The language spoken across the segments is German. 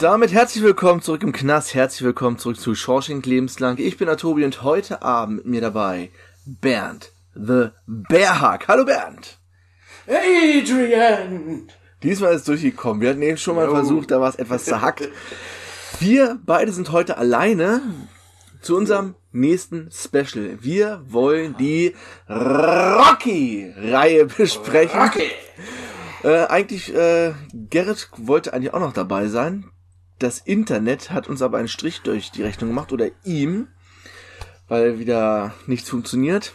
Und damit herzlich willkommen zurück im Knast, herzlich willkommen zurück zu Shawshank Lebenslang. Ich bin Atobi und heute Abend mit mir dabei Bernd, the Bearhug. Hallo Bernd. Adrian! Diesmal ist es durchgekommen. Wir hatten eben schon mal oh. versucht, da war es etwas zerhackt. Wir beide sind heute alleine zu unserem nächsten Special. Wir wollen die Rocky-Reihe besprechen. Rocky! Äh, eigentlich, äh, Gerrit wollte eigentlich auch noch dabei sein. Das Internet hat uns aber einen Strich durch die Rechnung gemacht oder ihm, weil wieder nichts funktioniert.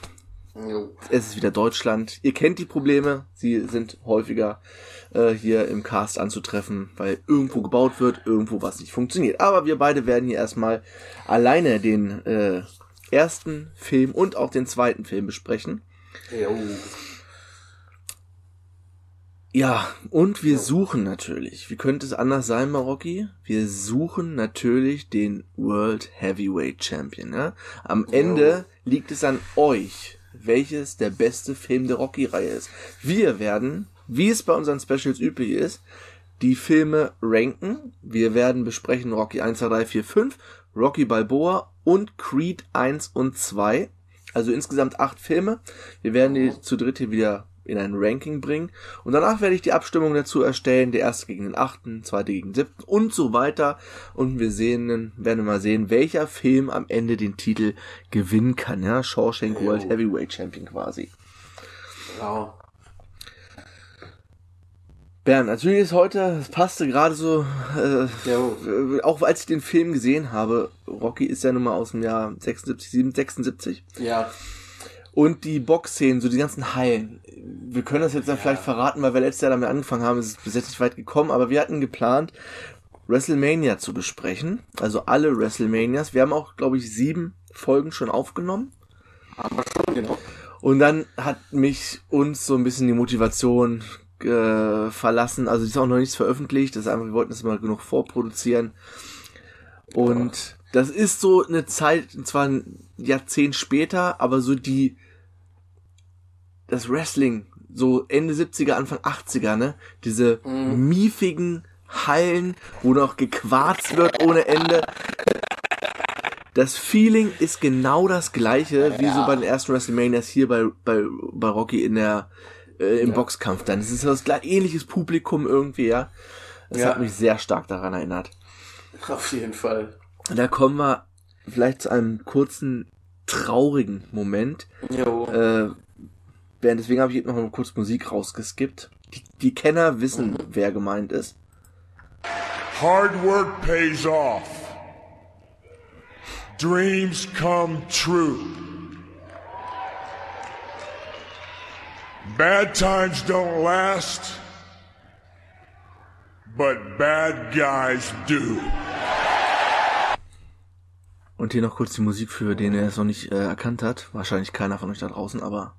Jo. Es ist wieder Deutschland. Ihr kennt die Probleme. Sie sind häufiger äh, hier im Cast anzutreffen, weil irgendwo gebaut wird, irgendwo was nicht funktioniert. Aber wir beide werden hier erstmal alleine den äh, ersten Film und auch den zweiten Film besprechen. Jo. Ja, und wir suchen natürlich, wie könnte es anders sein, Marocki? Wir suchen natürlich den World Heavyweight Champion. Ja? Am Ende liegt es an euch, welches der beste Film der Rocky-Reihe ist. Wir werden, wie es bei unseren Specials üblich ist, die Filme ranken. Wir werden besprechen Rocky 1, 2, 3, 4, 5, Rocky Balboa und Creed 1 und 2. Also insgesamt acht Filme. Wir werden die zu dritt hier wieder in ein Ranking bringen. Und danach werde ich die Abstimmung dazu erstellen. Der erste gegen den achten, zweite gegen den siebten und so weiter. Und wir sehen, werden mal sehen, welcher Film am Ende den Titel gewinnen kann. Ja, Shawshank World oh. Heavyweight Champion quasi. Wow. Bernd, natürlich ist heute, es passte gerade so, äh, ja. auch als ich den Film gesehen habe, Rocky ist ja nun mal aus dem Jahr 76, 76. Ja. Und die Boxszenen, so die ganzen Hallen. Wir können das jetzt ja. vielleicht verraten, weil wir letztes Jahr damit angefangen haben, es ist bis jetzt nicht weit gekommen, aber wir hatten geplant, WrestleMania zu besprechen. Also alle WrestleManias. Wir haben auch, glaube ich, sieben Folgen schon aufgenommen. Aber schon, genau. Und dann hat mich uns so ein bisschen die Motivation äh, verlassen. Also die ist auch noch nichts veröffentlicht. Das ist einfach, wir wollten das mal genug vorproduzieren. Und das ist so eine Zeit, zwar ein Jahrzehnt später, aber so die das Wrestling, so Ende 70er, Anfang 80er, ne? Diese mhm. miefigen Hallen, wo noch gequarzt wird ohne Ende. Das Feeling ist genau das gleiche, ja. wie so bei den ersten WrestleManias hier bei, bei, bei Rocky in der, äh, im ja. Boxkampf dann. Es ist das ähnliches Publikum irgendwie, ja. Das ja. hat mich sehr stark daran erinnert. Auf jeden Fall. Da kommen wir vielleicht zu einem kurzen traurigen Moment. Jo. Äh, werden. Deswegen habe ich jetzt noch mal kurz Musik rausgeskippt. Die, die Kenner wissen, mhm. wer gemeint ist. Hard work pays off. Dreams come true. Bad times don't last, but bad guys do. Und hier noch kurz die Musik für den er es noch nicht äh, erkannt hat. Wahrscheinlich keiner von euch da draußen, aber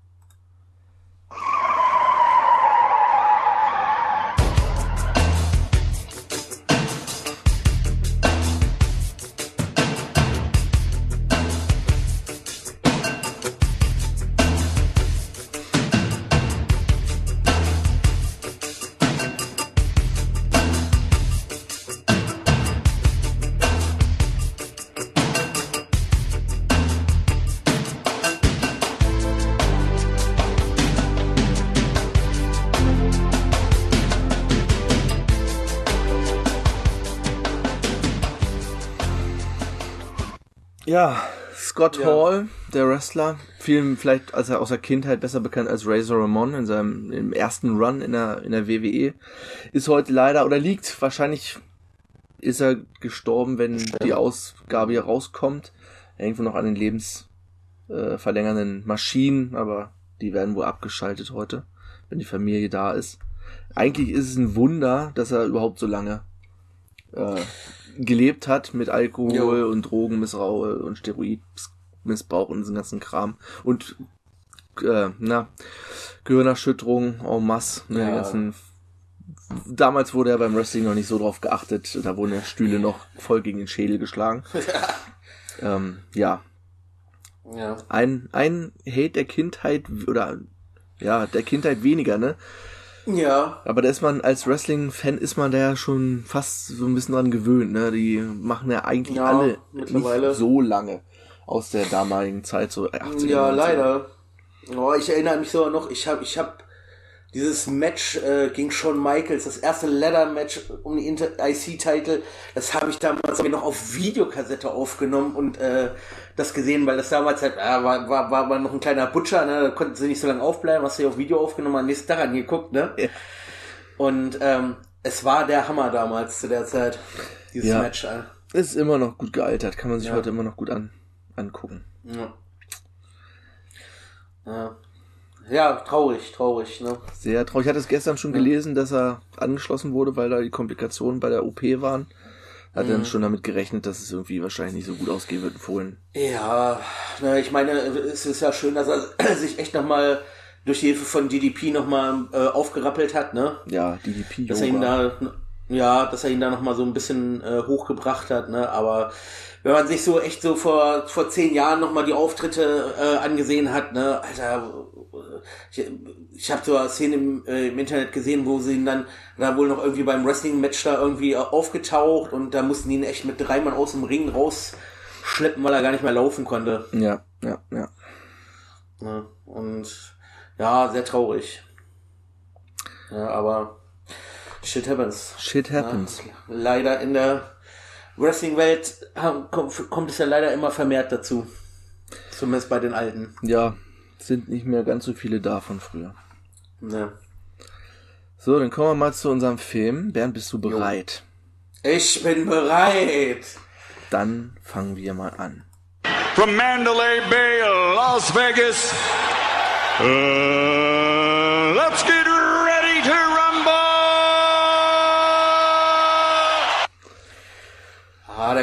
Ja, Scott ja. Hall, der Wrestler, vielen vielleicht als er aus der Kindheit besser bekannt als Razor Ramon in seinem im ersten Run in der in der WWE, ist heute leider oder liegt wahrscheinlich ist er gestorben, wenn die Ausgabe hier rauskommt. Irgendwo noch an den lebensverlängernden äh, Maschinen, aber die werden wohl abgeschaltet heute, wenn die Familie da ist. Eigentlich ist es ein Wunder, dass er überhaupt so lange äh, gelebt hat mit Alkohol jo. und Drogenmissbrauch und Steroidmissbrauch und diesen ganzen Kram. Und äh, na, Gehirnerschütterung en masse, ne, ja. ganzen Damals wurde er beim Wrestling noch nicht so drauf geachtet. Da wurden ja Stühle noch voll gegen den Schädel geschlagen. ähm, ja. ja. Ein, ein Hate der Kindheit oder ja, der Kindheit weniger, ne? Ja. Aber da ist man als Wrestling-Fan ist man da ja schon fast so ein bisschen dran gewöhnt, ne? Die machen ja eigentlich ja, alle mittlerweile. nicht so lange aus der damaligen Zeit, so 80 Ja, 90. leider. Oh, ich erinnere mich so noch, ich habe ich hab dieses Match äh, gegen Shawn Michaels, das erste Ladder-Match um die IC-Title, das habe ich damals noch auf Videokassette aufgenommen und äh, das gesehen, weil das damals halt, äh, war, war, war, war noch ein kleiner Butcher, ne? da konnten sie nicht so lange aufbleiben, hast du ja auf Video aufgenommen, am nächsten Tag angeguckt, ne? Ja. Und ähm, es war der Hammer damals zu der Zeit, dieses ja. Match. Äh. Ist immer noch gut gealtert, kann man sich ja. heute immer noch gut an, angucken. Ja. Ja. Ja, traurig, traurig, ne? Sehr traurig. Ich hatte es gestern schon gelesen, dass er angeschlossen wurde, weil da die Komplikationen bei der OP waren. Hat mhm. dann schon damit gerechnet, dass es irgendwie wahrscheinlich nicht so gut ausgehen wird in Fohlen. Ja, na, ich meine, es ist ja schön, dass er sich echt nochmal durch die Hilfe von DDP nochmal äh, aufgerappelt hat, ne? Ja, DDP. Dass er ihn da, ja, dass er ihn da nochmal so ein bisschen äh, hochgebracht hat, ne? Aber wenn man sich so echt so vor, vor zehn Jahren nochmal die Auftritte äh, angesehen hat, ne, Alter, ich, ich habe so eine Szene im, äh, im Internet gesehen, wo sie ihn dann da wohl noch irgendwie beim Wrestling-Match da irgendwie äh, aufgetaucht und da mussten die ihn echt mit drei Mann aus dem Ring rausschleppen, weil er gar nicht mehr laufen konnte. Ja, ja, ja. ja und ja, sehr traurig. Ja, aber shit happens. Shit happens. Ja, leider in der Wrestling-Welt kommt es ja leider immer vermehrt dazu. Zumindest bei den Alten. Ja, sind nicht mehr ganz so viele da von früher. Ja. So, dann kommen wir mal zu unserem Film. Bernd, bist du bereit? Ich bin bereit. Dann fangen wir mal an. From Mandalay Bay, Las Vegas. Uh, let's get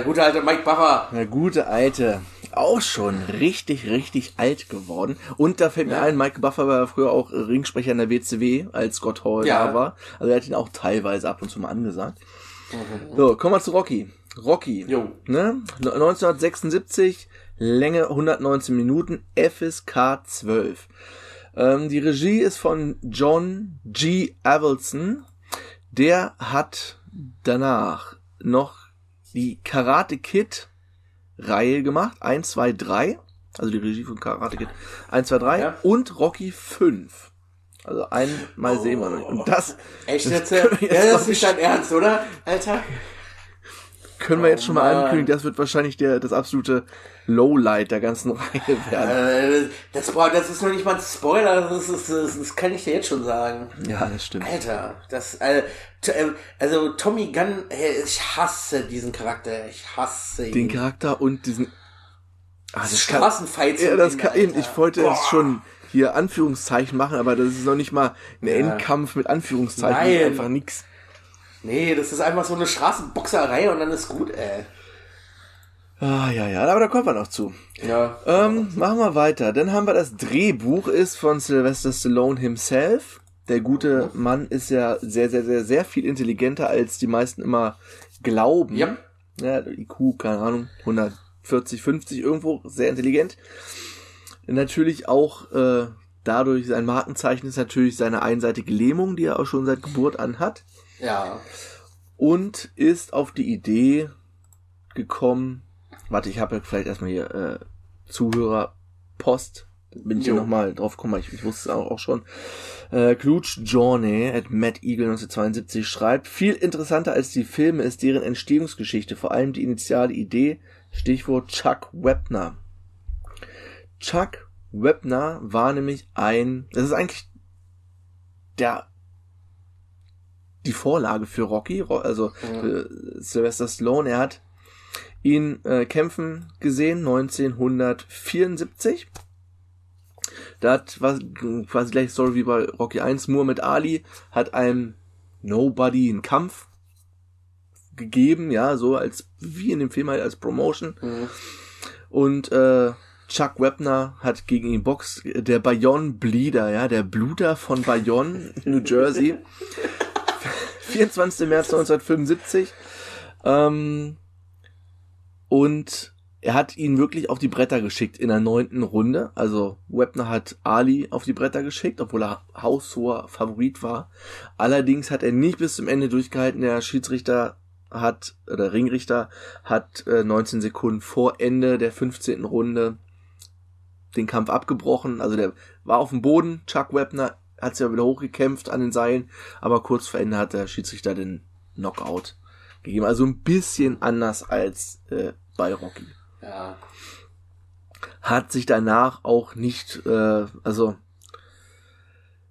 der gute alte Mike Buffer. Der gute alte. Auch schon richtig, richtig alt geworden. Und da fällt mir ein, Mike Buffer war früher auch Ringsprecher in der WCW, als Scott Hall ja. da war. Also er hat ihn auch teilweise ab und zu mal angesagt. Mhm. So, kommen wir zu Rocky. Rocky. Jo. Ne? 1976, Länge 119 Minuten, FSK 12. Ähm, die Regie ist von John G. Avildsen. Der hat danach noch die Karate Kid Reihe gemacht. 1, 2, 3. Also die Regie von Karate Kid. 1, 2, 3. Ja. Und Rocky 5. Also einmal oh. sehen wir noch. Und das. Echt jetzt? Das ja, das ist nicht dein Ernst, oder? Alter. Können wir oh, jetzt schon mal Mann. ankündigen, das wird wahrscheinlich der, das absolute Lowlight der ganzen Reihe werden. Äh, das, boah, das ist noch nicht mal ein Spoiler, das, ist, das, das kann ich dir jetzt schon sagen. Ja, das stimmt. Alter, das, äh, also Tommy Gunn, ich hasse diesen Charakter, ich hasse ihn. Den Charakter und diesen ah, das. Ja, das kann, ich wollte Boah. es schon hier Anführungszeichen machen, aber das ist noch nicht mal ein ja. Endkampf mit Anführungszeichen, Nein. einfach nix. Nee, das ist einfach so eine Straßenboxerei und dann ist gut, ey. Ah, ja, ja, aber da kommt man noch zu. Ja. Ähm, machen wir weiter. Dann haben wir das Drehbuch, ist von Sylvester Stallone himself. Der gute mhm. Mann ist ja sehr, sehr, sehr, sehr viel intelligenter, als die meisten immer glauben. Ja. Ja, IQ, keine Ahnung, 140, 50 irgendwo, sehr intelligent. Natürlich auch äh, dadurch, sein Markenzeichen ist natürlich seine einseitige Lähmung, die er auch schon seit Geburt an hat. Ja. Und ist auf die Idee gekommen, warte, ich habe ja vielleicht erstmal hier äh, Zuhörerpost, bin ich hier nochmal drauf gekommen, ich, ich wusste es auch, auch schon. Äh, Klutsch Journey at Matt Eagle 1972 schreibt, viel interessanter als die Filme ist deren Entstehungsgeschichte, vor allem die initiale Idee, Stichwort Chuck Webner. Chuck Webner war nämlich ein, das ist eigentlich der die Vorlage für Rocky, also mhm. Sylvester Stallone. Er hat ihn äh, kämpfen gesehen 1974. Da hat was quasi gleich Story wie bei Rocky 1. Muhammad Ali hat einem Nobody einen Kampf gegeben, ja, so als wie in dem Film halt als Promotion. Mhm. Und äh, Chuck Webner hat gegen ihn Box, der Bayonne Bleeder, ja, der Bluter von Bayonne, New Jersey. 24. März 1975. Ähm, und er hat ihn wirklich auf die Bretter geschickt in der neunten Runde. Also Webner hat Ali auf die Bretter geschickt, obwohl er haushoher Favorit war. Allerdings hat er nicht bis zum Ende durchgehalten. Der Schiedsrichter hat, oder Ringrichter hat äh, 19 Sekunden vor Ende der 15. Runde den Kampf abgebrochen. Also der war auf dem Boden. Chuck Webner hat sich ja wieder hochgekämpft an den Seilen, aber kurz vor Ende hat der Schiedsrichter den Knockout gegeben. Also ein bisschen anders als äh, bei Rocky. Ja. Hat sich danach auch nicht, äh, also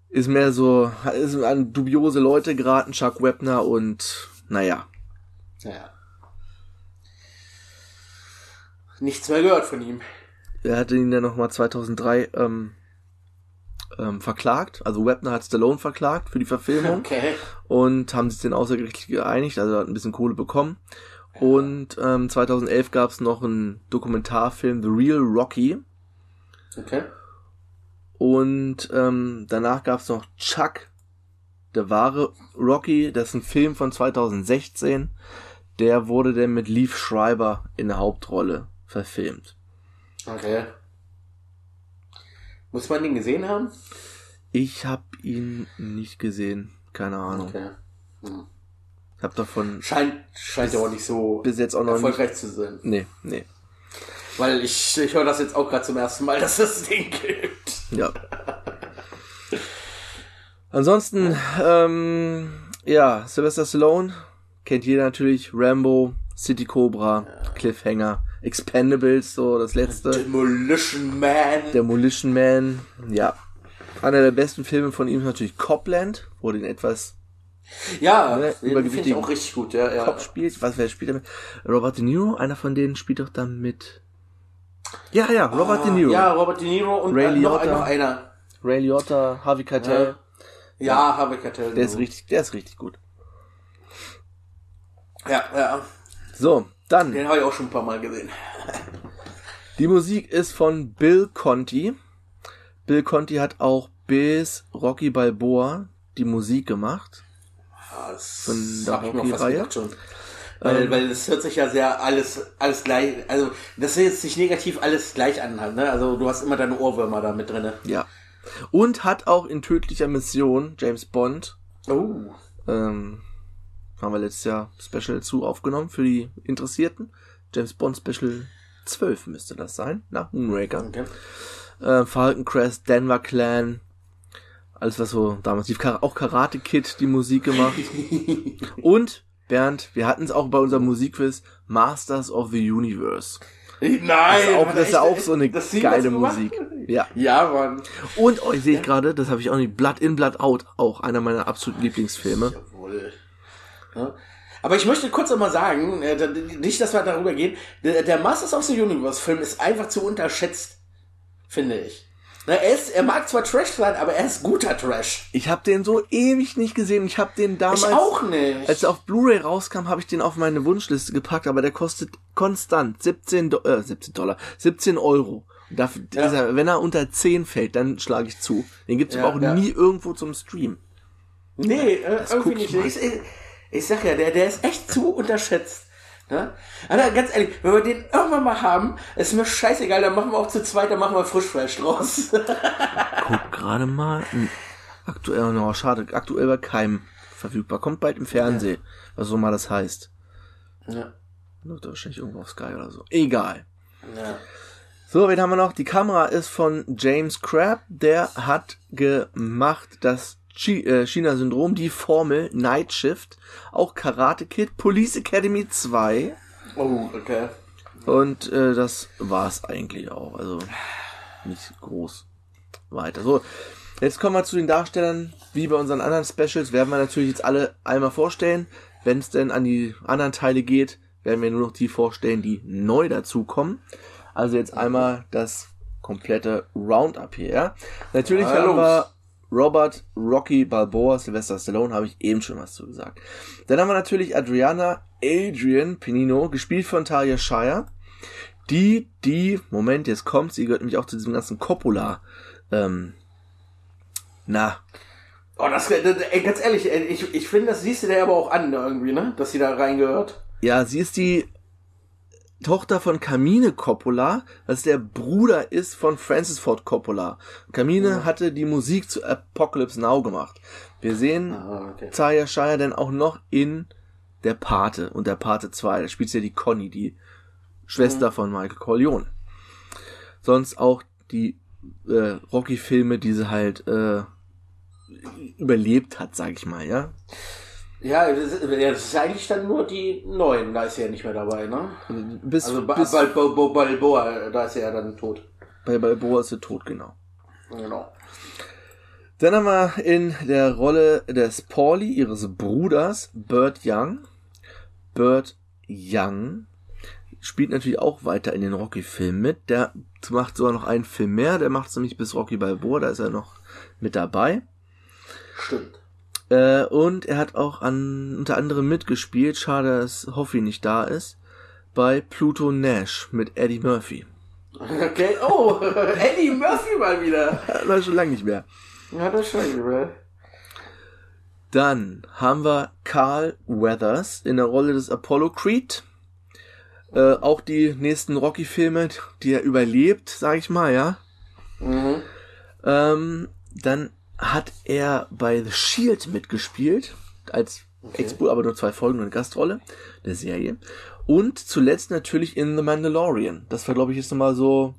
ist mehr so, ist an dubiose Leute geraten, Chuck Webner und naja. Ja. Nichts mehr gehört von ihm. Er hatte ihn dann nochmal 2003 ähm, ähm, verklagt. Also Webner hat Stallone verklagt für die Verfilmung. Okay. Und haben sich dann außergerichtlich geeinigt, also hat ein bisschen Kohle bekommen. Und ähm, 2011 gab es noch einen Dokumentarfilm, The Real Rocky. Okay. Und ähm, danach gab es noch Chuck, der wahre Rocky. Das ist ein Film von 2016. Der wurde dann mit Leaf Schreiber in der Hauptrolle verfilmt. Okay. Muss man den gesehen haben? Ich habe ihn nicht gesehen. Keine Ahnung. Okay. Hm. Ich hab davon. Scheint, scheint ja auch nicht so bis jetzt auch noch erfolgreich nicht, zu sein. Nee, nee. Weil ich, ich höre das jetzt auch gerade zum ersten Mal, dass es den gibt. Ja. Ansonsten, ähm, ja, Sylvester Stallone kennt jeder natürlich. Rambo, City Cobra, ja. Cliffhanger, Expendables, so das letzte. Demolition Man. Demolition Man, ja. Einer der besten Filme von ihm ist natürlich Copland, wo den etwas ja, ne, finde ich auch richtig gut. Ja, ja. Kopf spielt. Was, wer spielt damit? Robert De Niro, einer von denen spielt doch dann mit. Ja, ja, Robert ah, De Niro. Ja, Robert De Niro und Ray äh, noch, noch, einer. Ray Liotta, Harvey Keitel. Ja, ja Harvey Keitel. Der ist richtig, der ist richtig gut. Ja, ja. So, dann. Den habe ich auch schon ein paar Mal gesehen. Die Musik ist von Bill Conti. Bill Conti hat auch bis Rocky Balboa die Musik gemacht. Ja, das von der Rocky-Reihe. Weil, ähm, weil das hört sich ja sehr alles, alles gleich, also das ist jetzt nicht negativ alles gleich an, ne? Also du hast immer deine Ohrwürmer da mit drinne. Ja. Und hat auch in tödlicher Mission James Bond. Oh. Ähm, haben wir letztes Jahr Special zu aufgenommen für die Interessierten. James Bond Special 12 müsste das sein, nach Moonraker. Okay. Äh, Falcon Crest, Denver Clan, alles was so damals lief, auch Karate Kid die Musik gemacht. Und Bernd, wir hatten es auch bei unserem Musikquiz Masters of the Universe. Nein, das ist auch, das ist auch so eine geile Musik. Ja. Ja, Mann. Und euch oh, sehe ich gerade, das habe ich auch nicht, Blood in Blood Out, auch einer meiner absoluten Lieblingsfilme. Jawohl. Ja. Aber ich möchte kurz einmal sagen, äh, nicht, dass wir darüber gehen, der Masters of the Universe Film ist einfach zu unterschätzt, finde ich. Na, er, ist, er mag zwar Trash sein, aber er ist guter Trash. Ich habe den so ewig nicht gesehen. Ich habe den damals, ich auch nicht. als er auf Blu-ray rauskam, habe ich den auf meine Wunschliste gepackt, aber der kostet konstant 17, Do äh, 17 Dollar, 17 Euro. Dafür, ja. dieser, wenn er unter 10 fällt, dann schlage ich zu. Den gibt's ja, aber auch ja. nie irgendwo zum Stream. Nee, äh, irgendwie nicht. Ich, ich, ich sag ja, der, der ist echt zu unterschätzt. Ne? Aber ganz ehrlich, wenn wir den irgendwann mal haben, ist mir scheißegal, dann machen wir auch zu zweit, dann machen wir Frischfleisch draus. Guck gerade mal. Aktuell, noch schade, aktuell bei keinem verfügbar. Kommt bald im Fernsehen, ja. was so mal das heißt. Ja. Läuft wahrscheinlich irgendwo auf Sky oder so. Egal. Ja. So, wen haben wir noch? Die Kamera ist von James Crabb. Der hat gemacht das China-Syndrom, die Formel, Night Shift, auch Karate Kid, Police Academy 2. Oh, okay. Und äh, das war's eigentlich auch. Also nicht groß weiter. So, Jetzt kommen wir zu den Darstellern. Wie bei unseren anderen Specials werden wir natürlich jetzt alle einmal vorstellen. Wenn es denn an die anderen Teile geht, werden wir nur noch die vorstellen, die neu dazukommen. Also jetzt einmal das komplette Roundup hier. Ja? Natürlich ja, haben wir Robert, Rocky, Balboa, Sylvester Stallone, habe ich eben schon was zu gesagt. Dann haben wir natürlich Adriana Adrian Pinino, gespielt von Talia Shire. Die, die, Moment, jetzt kommt, sie gehört nämlich auch zu diesem ganzen Coppola, ähm, na. Oh, das, ey, ganz ehrlich, ich, ich finde, das siehst du dir aber auch an, irgendwie, ne? Dass sie da reingehört. Ja, sie ist die Tochter von Camine Coppola, was der Bruder ist von Francis Ford Coppola. Camine ja. hatte die Musik zu Apocalypse Now gemacht. Wir sehen ah, okay. Zaya Shire dann auch noch in der Pate und der Pate 2. Da spielt sie ja die Conny, die Schwester mhm. von Michael Corleone. Sonst auch die äh, Rocky-Filme, die sie halt äh, überlebt hat, sag ich mal, ja. Ja, das ist, das ist eigentlich dann nur die neuen, da ist er ja nicht mehr dabei, ne? Bis, also bis, bei Balboa, da ist er ja dann tot. Bei Balboa ist er tot, genau. Genau. Dann haben wir in der Rolle des Pauli, ihres Bruders, Burt Young. Burt Young spielt natürlich auch weiter in den Rocky-Filmen mit. Der macht sogar noch einen Film mehr, der macht es nämlich bis Rocky Balboa, da ist er noch mit dabei. Stimmt. Äh, und er hat auch an, unter anderem mitgespielt, schade, dass Hoffi nicht da ist, bei Pluto Nash mit Eddie Murphy. Okay, oh, Eddie Murphy mal wieder. War schon lange nicht mehr. Ja, das schon nicht mehr. Dann haben wir Carl Weathers in der Rolle des Apollo Creed. Äh, auch die nächsten Rocky-Filme, die er überlebt, sag ich mal, ja. Mhm. Ähm, dann hat er bei The Shield mitgespielt, als okay. Expo, aber nur zwei Folgen und Gastrolle der Serie. Und zuletzt natürlich in The Mandalorian. Das war, glaube ich, jetzt nochmal so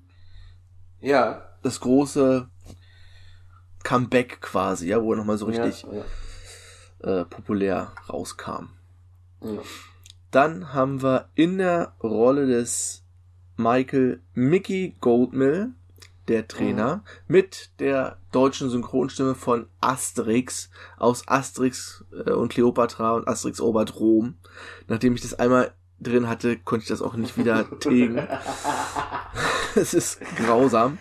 ja. das große Comeback quasi, ja, wo er nochmal so richtig ja, ja. Äh, populär rauskam. Ja. Dann haben wir in der Rolle des Michael Mickey Goldmill der Trainer, mhm. mit der deutschen Synchronstimme von Asterix aus Asterix äh, und Cleopatra und Asterix Obert Rom. Nachdem ich das einmal drin hatte, konnte ich das auch nicht wieder tilgen. es ist grausam.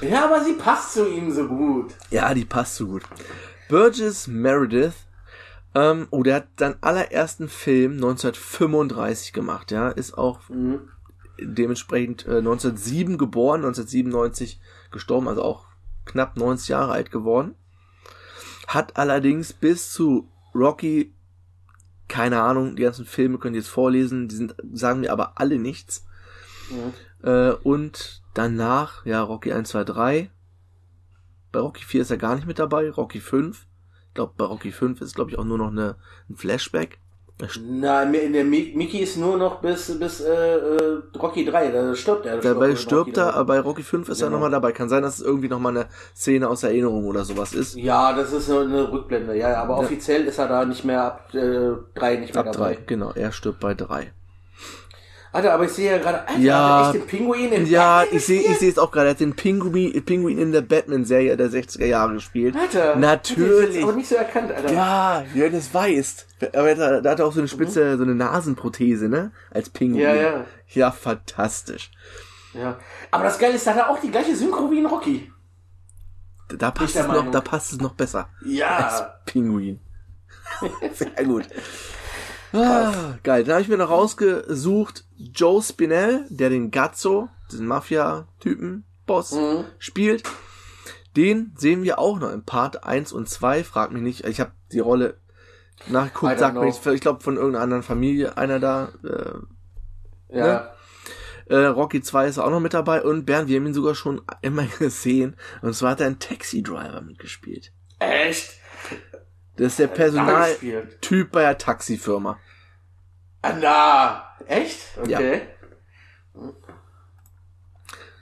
Ja, aber sie passt zu ihm so gut. Ja, die passt so gut. Burgess Meredith, ähm, oh, der hat seinen allerersten Film 1935 gemacht, ja, ist auch mhm dementsprechend äh, 1907 geboren, 1997 gestorben, also auch knapp 90 Jahre alt geworden. Hat allerdings bis zu Rocky, keine Ahnung, die ganzen Filme könnt ihr jetzt vorlesen, die sind, sagen mir aber alle nichts. Mhm. Äh, und danach, ja, Rocky 1, 2, 3. Bei Rocky 4 ist er gar nicht mit dabei, Rocky 5. Ich glaube, bei Rocky 5 ist, glaube ich, auch nur noch eine, ein Flashback. Nein, in der Mickey ist nur noch bis, bis äh, äh Rocky 3, da stirbt er. Dabei stirbt er, aber bei Rocky 5 ist genau. er nochmal dabei. Kann sein, dass es irgendwie nochmal eine Szene aus Erinnerung oder sowas ist. Ja, das ist eine Rückblende, ja, aber ja. offiziell ist er da nicht mehr ab äh, 3 nicht mehr ab dabei. 3, genau, er stirbt bei 3. Alter, aber ich sehe ja gerade, Alter, ja, echt den Pinguin in Ja, Batman ich sehe ich sehe es auch gerade, er hat den Pinguin, Pinguin in der Batman-Serie der 60er Jahre gespielt. Alter, natürlich. Ich aber nicht so erkannt, Alter. Ja, das weißt. Aber da, da hat er auch so eine spitze, mhm. so eine Nasenprothese, ne? Als Pinguin. Ja, ja. Ja, fantastisch. Ja. Aber das Geile ist, da hat er auch die gleiche Synchro wie in Rocky. Da passt es noch, da passt es noch besser. Ja. Als Pinguin. Sehr gut. Ah, geil. Dann habe ich mir noch rausgesucht, Joe Spinell, der den Gazzo, diesen Mafia-Typen, Boss, mhm. spielt. Den sehen wir auch noch im Part 1 und 2. Frag mich nicht, ich habe die Rolle nachgeguckt, sagt mir nicht, ich glaube von irgendeiner anderen Familie, einer da. Äh, ja. Ne? Äh, Rocky 2 ist auch noch mit dabei und Bernd, wir haben ihn sogar schon immer gesehen. Und zwar hat er einen Taxi-Driver mitgespielt. Echt? Das ist der Personaltyp bei der Taxifirma. Ah, na, echt? Okay. Ja.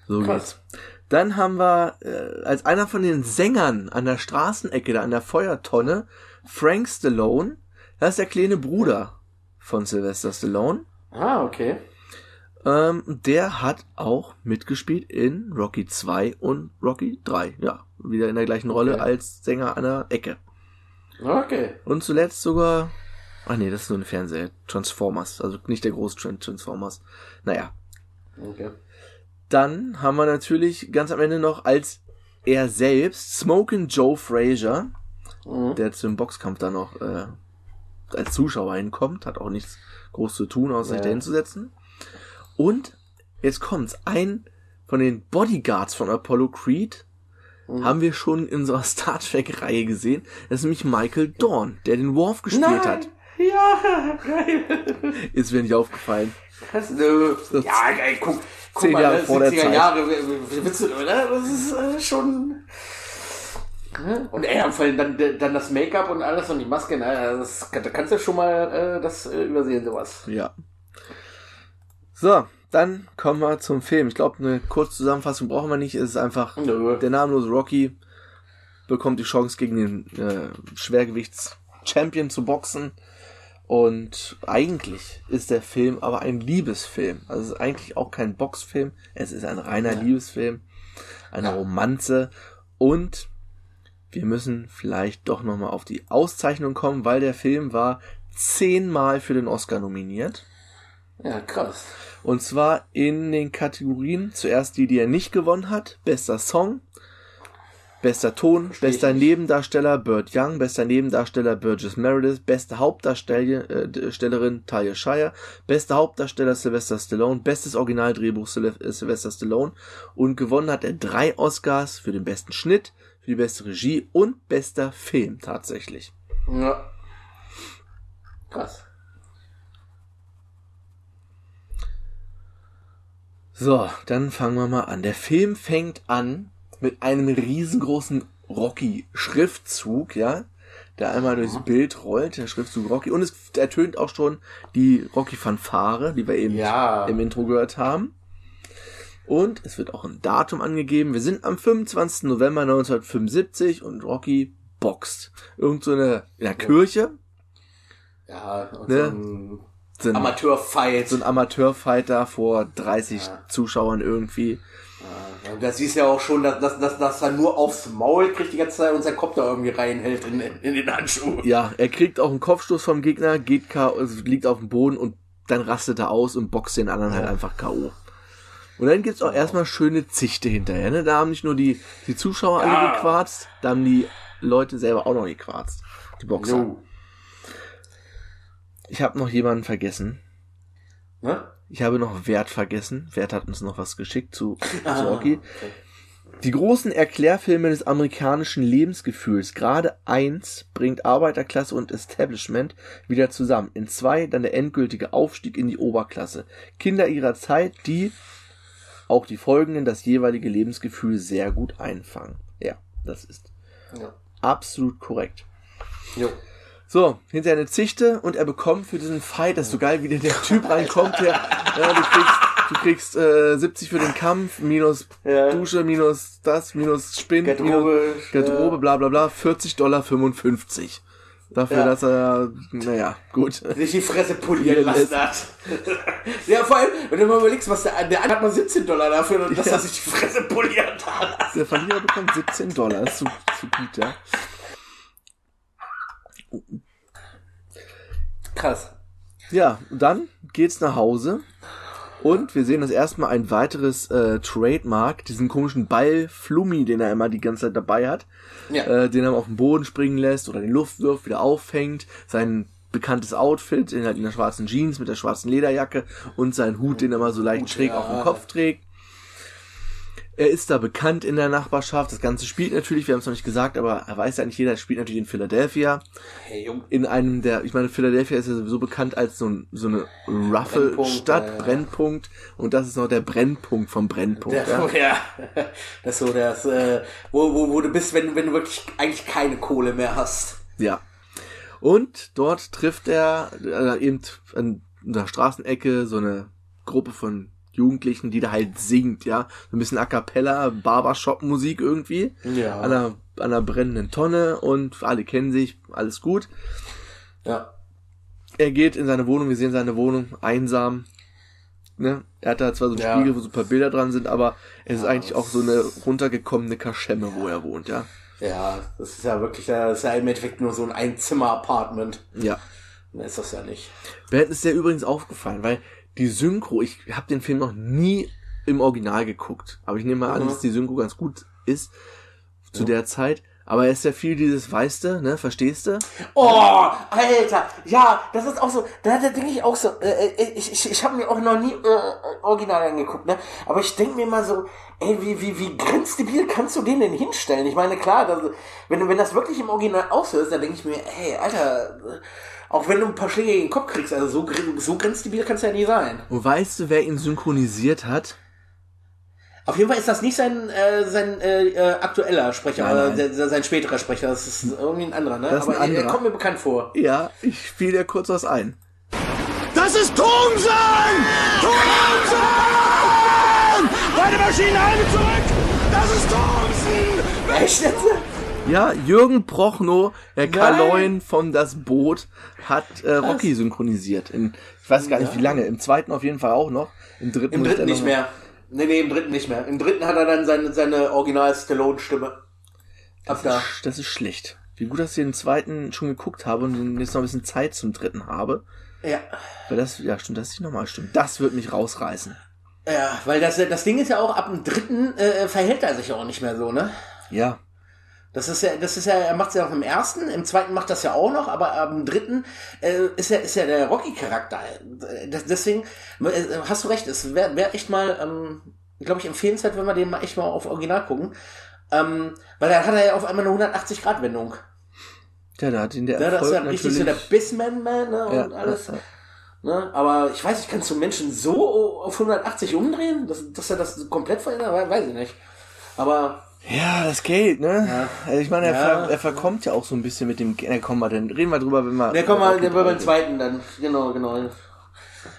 So Krass. geht's. Dann haben wir äh, als einer von den Sängern an der Straßenecke, da an der Feuertonne, Frank Stallone. Das ist der kleine Bruder von Sylvester Stallone. Ah, okay. Ähm, der hat auch mitgespielt in Rocky 2 und Rocky 3. Ja, wieder in der gleichen Rolle okay. als Sänger an der Ecke. Okay. Und zuletzt sogar. Ach nee, das ist nur eine Fernseher. Transformers. Also nicht der große Transformers. Naja. Okay. Dann haben wir natürlich ganz am Ende noch als er selbst Smoking Joe Frazier, mhm. der zum Boxkampf da noch äh, als Zuschauer hinkommt, hat auch nichts groß zu tun, außer sich ja. dahin zu setzen. Und jetzt kommt's, ein von den Bodyguards von Apollo Creed mhm. haben wir schon in unserer Star Trek Reihe gesehen. Das ist nämlich Michael Dorn, der den Worf gespielt Nein. hat. Ja, geil. Ist mir nicht aufgefallen. Das, äh, ja, geil, guck, guck zehn mal, Jahre vor der Zeit. Jahre, willst du, oder? Das ist äh, schon. Ne? Und ey, vor allem dann, dann das Make-up und alles und die Maske, na, das, da kannst du schon mal äh, das äh, übersehen, sowas. Ja. So, dann kommen wir zum Film. Ich glaube, eine kurze Zusammenfassung brauchen wir nicht. Es ist einfach Nö. der namenlose Rocky bekommt die Chance gegen den äh, Schwergewichts-Champion zu boxen. Und eigentlich ist der Film aber ein Liebesfilm. Also es ist eigentlich auch kein Boxfilm. Es ist ein reiner ja. Liebesfilm. Eine ja. Romanze. Und wir müssen vielleicht doch nochmal auf die Auszeichnung kommen, weil der Film war zehnmal für den Oscar nominiert. Ja, krass. Und zwar in den Kategorien, zuerst die, die er nicht gewonnen hat, bester Song, bester Ton, Verstehe bester Nebendarsteller Burt Young, bester Nebendarsteller Burgess Meredith, beste Hauptdarstellerin äh, Talia Shire, bester Hauptdarsteller Sylvester Stallone, bestes Originaldrehbuch äh, Sylvester Stallone und gewonnen hat er drei Oscars für den besten Schnitt, für die beste Regie und bester Film tatsächlich. Ja. Krass. So, dann fangen wir mal an. Der Film fängt an mit einem riesengroßen Rocky-Schriftzug, ja, der einmal durchs Bild rollt, der Schriftzug Rocky. Und es ertönt auch schon die Rocky-Fanfare, die wir eben ja. im Intro gehört haben. Und es wird auch ein Datum angegeben. Wir sind am 25. November 1975 und Rocky boxt. Irgend so eine, in der Kirche. Ja, und ne? so ein so ein Amateurfight. So ein Amateurfight da vor 30 ja. Zuschauern irgendwie. Ja, da siehst du ja auch schon, dass, dass, dass, dass er nur aufs Maul kriegt die ganze Zeit und sein Kopf da irgendwie reinhält in, in den Handschuh. Ja, er kriegt auch einen Kopfstoß vom Gegner, geht also liegt auf dem Boden und dann rastet er aus und boxt den anderen halt ja. halt einfach K.O. Und dann gibt's auch erstmal schöne Zichte hinterher. Ne? Da haben nicht nur die, die Zuschauer ja. alle gequarzt, da haben die Leute selber auch noch gequarzt. Die Boxer. Jo. Ich habe noch jemanden vergessen. Ne? Ich habe noch Wert vergessen. Wert hat uns noch was geschickt zu, ah, zu Rocky. Okay. Die großen Erklärfilme des amerikanischen Lebensgefühls, gerade eins, bringt Arbeiterklasse und Establishment wieder zusammen. In zwei dann der endgültige Aufstieg in die Oberklasse. Kinder ihrer Zeit, die auch die folgenden das jeweilige Lebensgefühl sehr gut einfangen. Ja, das ist ja. absolut korrekt. Jo. So, hinterher eine Zichte und er bekommt für diesen Fight, das ist so geil, wie der, der Typ reinkommt, der, ja, du kriegst, du kriegst äh, 70 für den Kampf, minus ja. Dusche, minus das, minus Spind, Garderobe, minus Garderobe, bla bla bla, 40 Dollar 55. Dafür, ja. dass er, naja, gut. Sich die Fresse polieren lassen hat. ja, vor allem, wenn du mal überlegst, was der, der hat mal 17 Dollar dafür, dass ja. er sich die Fresse poliert hat. Der Verlierer bekommt 17 Dollar, das ist zu, zu gut, ja. Krass. Ja, dann geht's nach Hause und wir sehen das erstmal ein weiteres äh, Trademark, diesen komischen Ball Flummi, den er immer die ganze Zeit dabei hat, ja. äh, den er auf den Boden springen lässt oder den Luft wirft, wieder auffängt, sein bekanntes Outfit in, halt in der schwarzen Jeans mit der schwarzen Lederjacke und sein Hut, den er immer so leicht schräg ja. auf dem Kopf trägt. Er ist da bekannt in der Nachbarschaft. Das Ganze spielt natürlich, wir haben es noch nicht gesagt, aber er weiß ja nicht jeder, spielt natürlich in Philadelphia. Hey, Jung. In einem der, ich meine, Philadelphia ist ja sowieso bekannt als so, ein, so eine Ruffle-Stadt, Brennpunkt, Brennpunkt. Und das ist noch der Brennpunkt vom Brennpunkt. Der, ja. ja. Das ist so das, äh, wo, wo, wo du bist, wenn, wenn du wirklich eigentlich keine Kohle mehr hast. Ja. Und dort trifft er äh, eben an der Straßenecke so eine Gruppe von Jugendlichen, die da halt singt, ja. So ein bisschen A Cappella, Barbershop-Musik irgendwie. Ja. An einer, an einer brennenden Tonne und alle kennen sich, alles gut. Ja. Er geht in seine Wohnung, wir sehen seine Wohnung, einsam. ne, er hat da zwar so einen ja. Spiegel, wo so ein paar Bilder dran sind, aber es ist eigentlich auch so eine runtergekommene Kaschemme, wo er wohnt, ja. Ja, das ist ja wirklich, das ist ja im Endeffekt nur so ein Einzimmer-Apartment. Ja. Mehr ist das ja nicht. Mir ist der übrigens aufgefallen, weil die Synchro, ich habe den Film noch nie im Original geguckt, aber ich nehme mal mhm. an, dass die Synchro ganz gut ist zu ja. der Zeit. Aber er ist ja viel dieses, weißt du, ne, verstehst du? Oh, Alter, ja, das ist auch so, da, da denke ich auch so, äh, äh ich, ich, ich habe mir auch noch nie äh, original angeguckt, ne, aber ich denke mir mal so, ey, wie, wie, wie grenzdebil kannst du den denn hinstellen? Ich meine, klar, das, wenn, wenn das wirklich im Original aushörst, dann denke ich mir, ey, Alter, auch wenn du ein paar Schläge in den Kopf kriegst, also so, so grenzdebil kannst du ja nie sein. Und weißt du, wer ihn synchronisiert hat? Auf jeden Fall ist das nicht sein, äh, sein äh, äh aktueller Sprecher, nein, nein. Äh, sein späterer Sprecher. Das ist irgendwie ein anderer, ne? Das Aber ein er kommt mir bekannt vor. Ja, ich spiele dir kurz was ein. Das ist Thomsen! Thomsen! Beide Maschinen halten zurück! Das ist Thomsen! Echt jetzt? Ja, Jürgen Prochnow, der Kaloin von Das Boot, hat äh, Rocky synchronisiert. In, ich weiß gar nicht ja. wie lange. Im zweiten auf jeden Fall auch noch. Im dritten, Im dritten nicht mehr. Nee, nee, im dritten nicht mehr. Im dritten hat er dann seine, seine Original-Stallone-Stimme. Ab da. Ist, das ist schlecht. Wie gut, dass ich den zweiten schon geguckt habe und jetzt noch ein bisschen Zeit zum dritten habe. Ja. Weil das, ja, stimmt, das ist nochmal stimmt. Das wird mich rausreißen. Ja, weil das, das Ding ist ja auch, ab dem dritten äh, verhält er sich auch nicht mehr so, ne? Ja. Das ist ja, das ist ja, er macht es ja auch im ersten, im zweiten macht das ja auch noch, aber am dritten äh, ist ja, ist ja der Rocky-Charakter. Deswegen äh, hast du recht, es wäre wär echt mal, ähm, glaube ich, empfehlenswert, wenn wir den mal echt mal auf Original gucken. Ähm, weil dann hat er ja auf einmal eine 180-Grad-Wendung. Ja, da hat ihn der ja, Das ist ja richtig so der Bissman-Man ne, und ja, alles. Ja, ja. Ne? Aber ich weiß nicht, kannst du Menschen so auf 180 umdrehen, dass, dass er das komplett verändert? Weiß ich nicht. Aber ja, das Geld, ne? Ja. Also ich meine, er, ja. ver er, verkommt ja auch so ein bisschen mit dem. Ne, komm mal, dann reden wir drüber, wenn wir. Ne, komm mal, den wir beim zweiten dann. Genau, genau.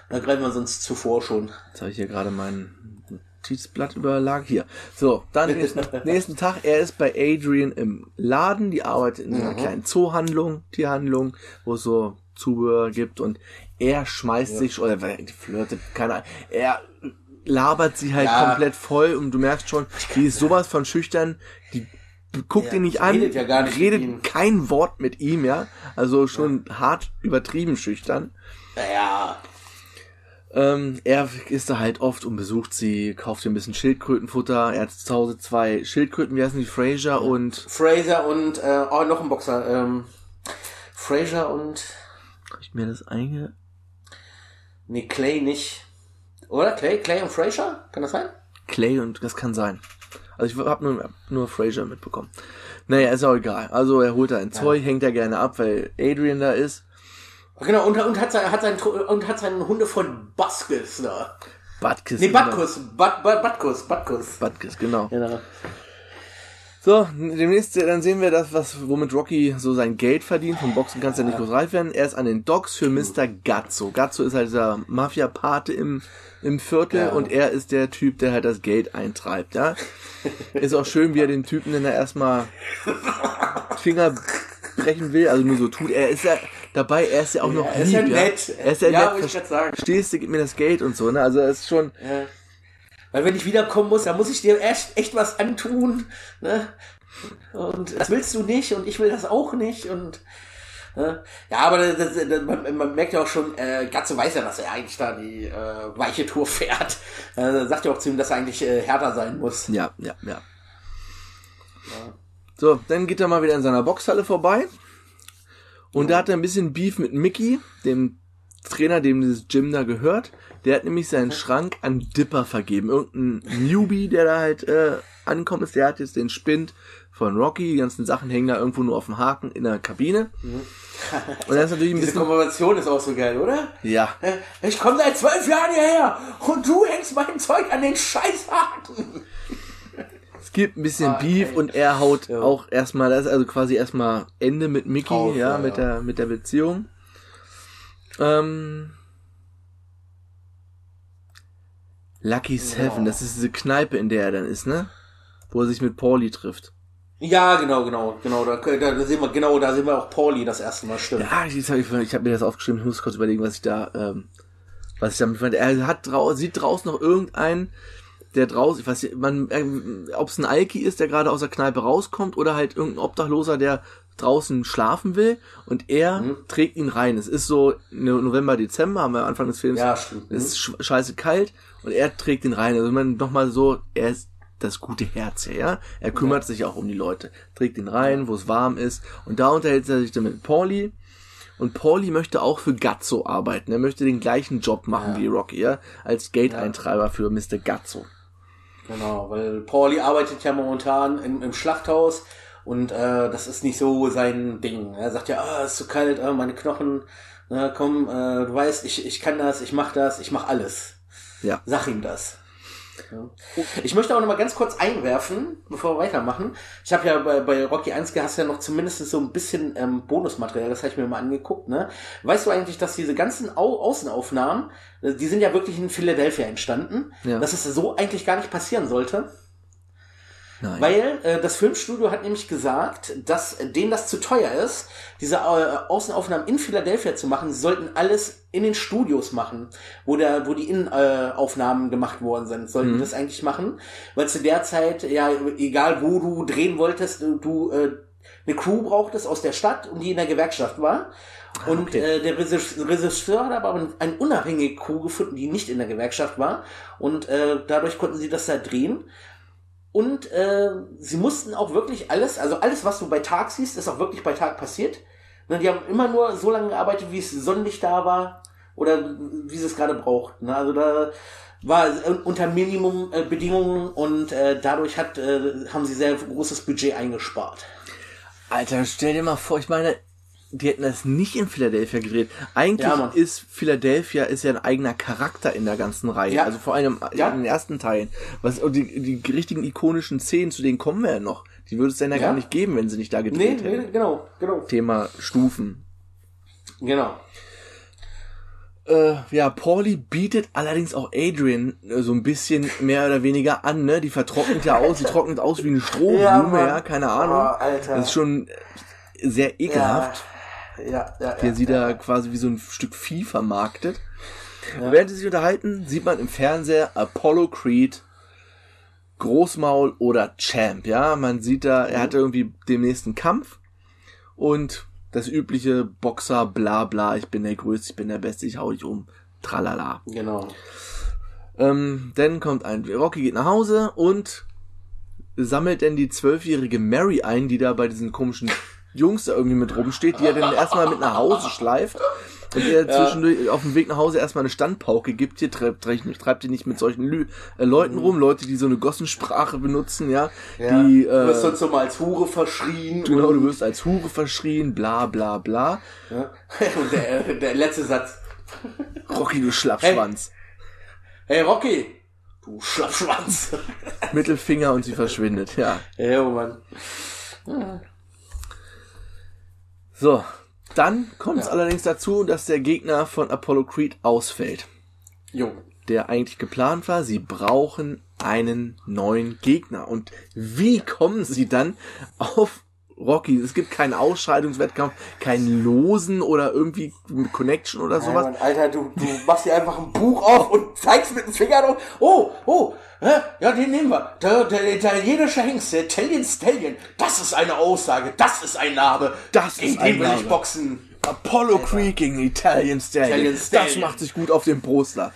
Da greifen wir sonst zuvor schon. Jetzt habe ich hier gerade mein Notizblatt überlag. Hier. So, dann nächsten, nächsten Tag. Er ist bei Adrian im Laden. Die arbeitet in einer mhm. kleinen Zoohandlung, Tierhandlung, wo es so Zubehör gibt und er schmeißt ja. sich oder flirtet, keine Ahnung. Er labert sie halt ja. komplett voll und du merkst schon, die ist sowas von schüchtern, die guckt ja, ihn nicht an, redet, ja gar nicht redet kein Wort mit ihm, ja. Also schon ja. hart übertrieben schüchtern. Ja. Ähm, er ist da halt oft und besucht sie, kauft ihr ein bisschen Schildkrötenfutter. Er hat zu Hause zwei Schildkröten, wie heißen die? Fraser und. Fraser und, äh, oh, noch ein Boxer. Ähm, Fraser und. Hab ich mir das einge. Nee, Clay nicht. Oder? Clay, Clay und Fraser? Kann das sein? Clay und das kann sein. Also ich habe nur, nur Fraser mitbekommen. Naja, ist auch egal. Also er holt da ein Zeug, ja. hängt er gerne ab, weil Adrian da ist. Genau, und, und hat, sein, hat, sein, und hat seinen Hunde von Baskis da. Butkus. Nee, Butkus. But, but, Butkus. Butkus. Butkus, genau. genau. So, demnächst, dann sehen wir das, was, womit Rocky so sein Geld verdient. Vom Boxen kannst du ja nicht groß reif werden. Er ist an den Docks für Mr. Gazzo. Gazzo ist halt dieser Mafia-Pate im, im Viertel ja. und er ist der Typ, der halt das Geld eintreibt, ja. Ist auch schön, wie er den Typen dann da erstmal Finger brechen will, also nur so tut. Er ist ja dabei, er ist ja auch noch ja, er ist ja nett. Er ist ja, ja nett. Verstehst du, gib mir das Geld und so, ne? Also er ist schon. Weil wenn ich wiederkommen muss, dann muss ich dir echt, echt was antun. Ne? Und das willst du nicht und ich will das auch nicht. Und ne? ja, aber das, das, man, man, merkt ja auch schon, äh, Gatze weiß ja, dass er eigentlich da die äh, weiche Tour fährt. Äh, sagt ja auch zu ihm, dass er eigentlich äh, härter sein muss. Ja, ja, ja, ja. So, dann geht er mal wieder in seiner Boxhalle vorbei. Und ja. da hat er ein bisschen Beef mit Mickey, dem Trainer, dem dieses Gym da gehört. Der hat nämlich seinen Schrank an Dipper vergeben. Irgendein Newbie, der da halt äh, ankommt, ist, der hat jetzt den Spind von Rocky. Die ganzen Sachen hängen da irgendwo nur auf dem Haken in der Kabine. Mhm. Und das ist natürlich ein Diese bisschen. Konversation ist auch so geil, oder? Ja. Ich komme seit zwölf Jahren hierher und du hängst mein Zeug an den Scheißhaken. Es gibt ein bisschen ah, Beef und er haut ja. auch erstmal, das ist also quasi erstmal Ende mit Mickey, Auf, ja, ja, mit der, mit der Beziehung. Ähm, Lucky Seven, das ist diese Kneipe, in der er dann ist, ne? Wo er sich mit Pauli trifft. Ja, genau, genau, genau. Da, da sehen wir, genau, da sehen wir auch Pauli das erste Mal, stimmt. Ja, ich, ich habe ich hab mir das aufgeschrieben, ich muss kurz überlegen, was ich da ähm, Was ich damit meine, er hat drau sieht draußen noch irgendeinen, der draußen, ich weiß nicht, man, äh, ob es ein Alki ist, der gerade aus der Kneipe rauskommt oder halt irgendein Obdachloser, der draußen schlafen will und er mhm. trägt ihn rein. Es ist so November, Dezember, haben wir Anfang des Films. Ja, stimmt. Es ist scheiße kalt und er trägt ihn rein. Also man nochmal so, er ist das gute Herz hier, ja. Er kümmert ja. sich auch um die Leute, trägt ihn rein, wo es warm ist und da unterhält er sich dann mit Pauli. Und Pauli möchte auch für Gazzo arbeiten. Er möchte den gleichen Job machen ja. wie Rocky, ja, als Gate-Eintreiber für Mr. Gazzo. Genau, weil Pauli arbeitet ja momentan im, im Schlachthaus und äh, das ist nicht so sein Ding. Er sagt ja, ah, ist zu kalt, ah, meine Knochen, na, komm, äh, du weißt, ich, ich kann das, ich mach das, ich mach alles. Ja. Sag ihm das. Ich möchte auch noch mal ganz kurz einwerfen, bevor wir weitermachen. Ich habe ja bei, bei Rocky 1 hast ja noch zumindest so ein bisschen ähm, Bonusmaterial, das habe ich mir mal angeguckt. Ne? Weißt du eigentlich, dass diese ganzen Au Außenaufnahmen, äh, die sind ja wirklich in Philadelphia entstanden, ja. dass es so eigentlich gar nicht passieren sollte? Nein. Weil äh, das Filmstudio hat nämlich gesagt, dass denen das zu teuer ist, diese äh, Außenaufnahmen in Philadelphia zu machen. Sie sollten alles in den Studios machen, wo der, wo die Innenaufnahmen gemacht worden sind. Sollten mhm. das eigentlich machen, weil zu der Zeit ja egal wo du drehen wolltest, du äh, eine Crew brauchtest aus der Stadt und die in der Gewerkschaft war. Ah, und okay. äh, der Regisseur hat aber eine unabhängige Crew gefunden, die nicht in der Gewerkschaft war. Und äh, dadurch konnten sie das da drehen. Und äh, sie mussten auch wirklich alles, also alles, was du bei Tag siehst, ist auch wirklich bei Tag passiert. Ne, die haben immer nur so lange gearbeitet, wie es Sonnenlicht da war oder wie sie es gerade brauchten. Ne? Also da war unter Minimumbedingungen und äh, dadurch hat, äh, haben sie sehr großes Budget eingespart. Alter, stell dir mal vor, ich meine, die hätten das nicht in Philadelphia gedreht. Eigentlich ja, ist Philadelphia ist ja ein eigener Charakter in der ganzen Reihe. Ja. Also vor allem ja. in den ersten Teilen. Was, die, die richtigen ikonischen Szenen, zu denen kommen wir ja noch. Die würde es dann ja, gar nicht geben, wenn sie nicht da gedreht nee, hätten. Nee, genau, genau. Thema Stufen. Genau. Äh, ja, Pauli bietet allerdings auch Adrian äh, so ein bisschen mehr oder weniger an, ne? Die vertrocknet ja aus, die trocknet aus wie eine Strohblume, ja, ja keine Ahnung. Oh, Alter. Das ist schon sehr ekelhaft. Ja ja, ja, der ja, sie ja. da quasi wie so ein Stück Vieh vermarktet. Ja. während sie sich unterhalten, sieht man im Fernseher Apollo Creed, Großmaul oder Champ. Ja, man sieht da, er hat irgendwie den nächsten Kampf und das übliche Boxer, bla bla, ich bin der Größte, ich bin der Beste, ich hau dich um, tralala. Genau. Ähm, dann kommt ein, Rocky geht nach Hause und sammelt dann die zwölfjährige Mary ein, die da bei diesen komischen Jungs da irgendwie mit rumsteht, die er dann erstmal mit nach Hause schleift. Und er ja. zwischendurch auf dem Weg nach Hause erstmal eine Standpauke gibt, hier treibt, treibt, treibt ihr nicht mit solchen Lü äh, Leuten mhm. rum, Leute, die so eine Gossensprache benutzen, ja. ja. Die, äh, du wirst sonst so mal als Hure verschrien. Genau, du wirst als Hure verschrien, bla bla bla. Ja. Und der, der letzte Satz. Rocky, du Schlappschwanz. Hey, hey Rocky, du Schlappschwanz. Mittelfinger und sie verschwindet, ja. Ja, oh Mann. Ja. So, dann kommt es ja. allerdings dazu, dass der Gegner von Apollo Creed ausfällt. Jo. Der eigentlich geplant war, sie brauchen einen neuen Gegner. Und wie kommen sie dann auf Rocky. Es gibt keinen Ausscheidungswettkampf, keinen Losen oder irgendwie Connection oder sowas. Nein, Mann, Alter, du, du machst hier einfach ein Buch auf und zeigst mit dem Finger drauf. Oh, oh, hä? ja, den nehmen wir. Der, der italienische Hengst, der Italian Stallion. Das ist eine Aussage, das ist ein Name. Das ist ein will ich boxen. Apollo Creek gegen Italian Stallion. Italian Stallion. Das macht sich gut auf dem Poster.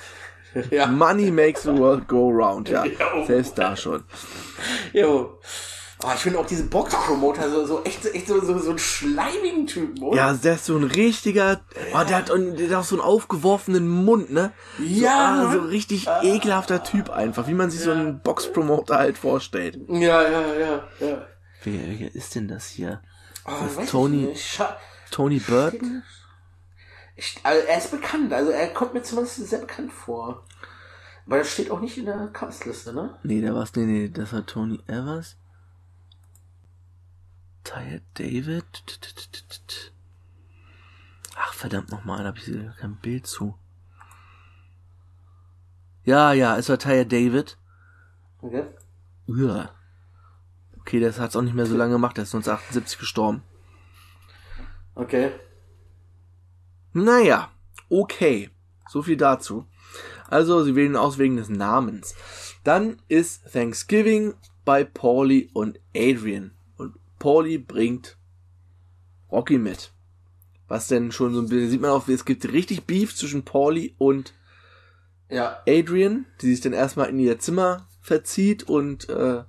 Ja. Money makes the world go round, ja. Jo. Selbst da schon. Jo. Oh, ich finde auch diese Box-Promoter so, so echt, echt so, so, so einen schleimigen Typen, oder? Ja, der ist so ein richtiger, oh, der hat, der hat auch so einen aufgeworfenen Mund, ne? Ja. So, ah, so richtig ah, ekelhafter Typ einfach, wie man sich ja. so einen Box-Promoter halt vorstellt. Ja, ja, ja, ja. Wer, wer ist denn das hier? Oh, das Tony, Tony Bird? Ich, also er ist bekannt, also er kommt mir zumindest sehr bekannt vor. Weil das steht auch nicht in der Castliste, ne? Nee, der war's, nee, nee, das war Tony Evers. Ty David. Ach, verdammt nochmal, da habe ich kein Bild zu. Ja, ja, es war Ty David. Okay. Ja. Okay, das hat's auch nicht mehr so lange gemacht, der ist 1978 gestorben. Okay. Naja, okay. So viel dazu. Also sie wählen aus wegen des Namens. Dann ist Thanksgiving bei Paulie und Adrian. Und Paulie bringt Rocky mit. Was denn schon so ein bisschen, sieht man auch, es gibt richtig Beef zwischen Paulie und ja. Adrian, die sich dann erstmal in ihr Zimmer verzieht und äh,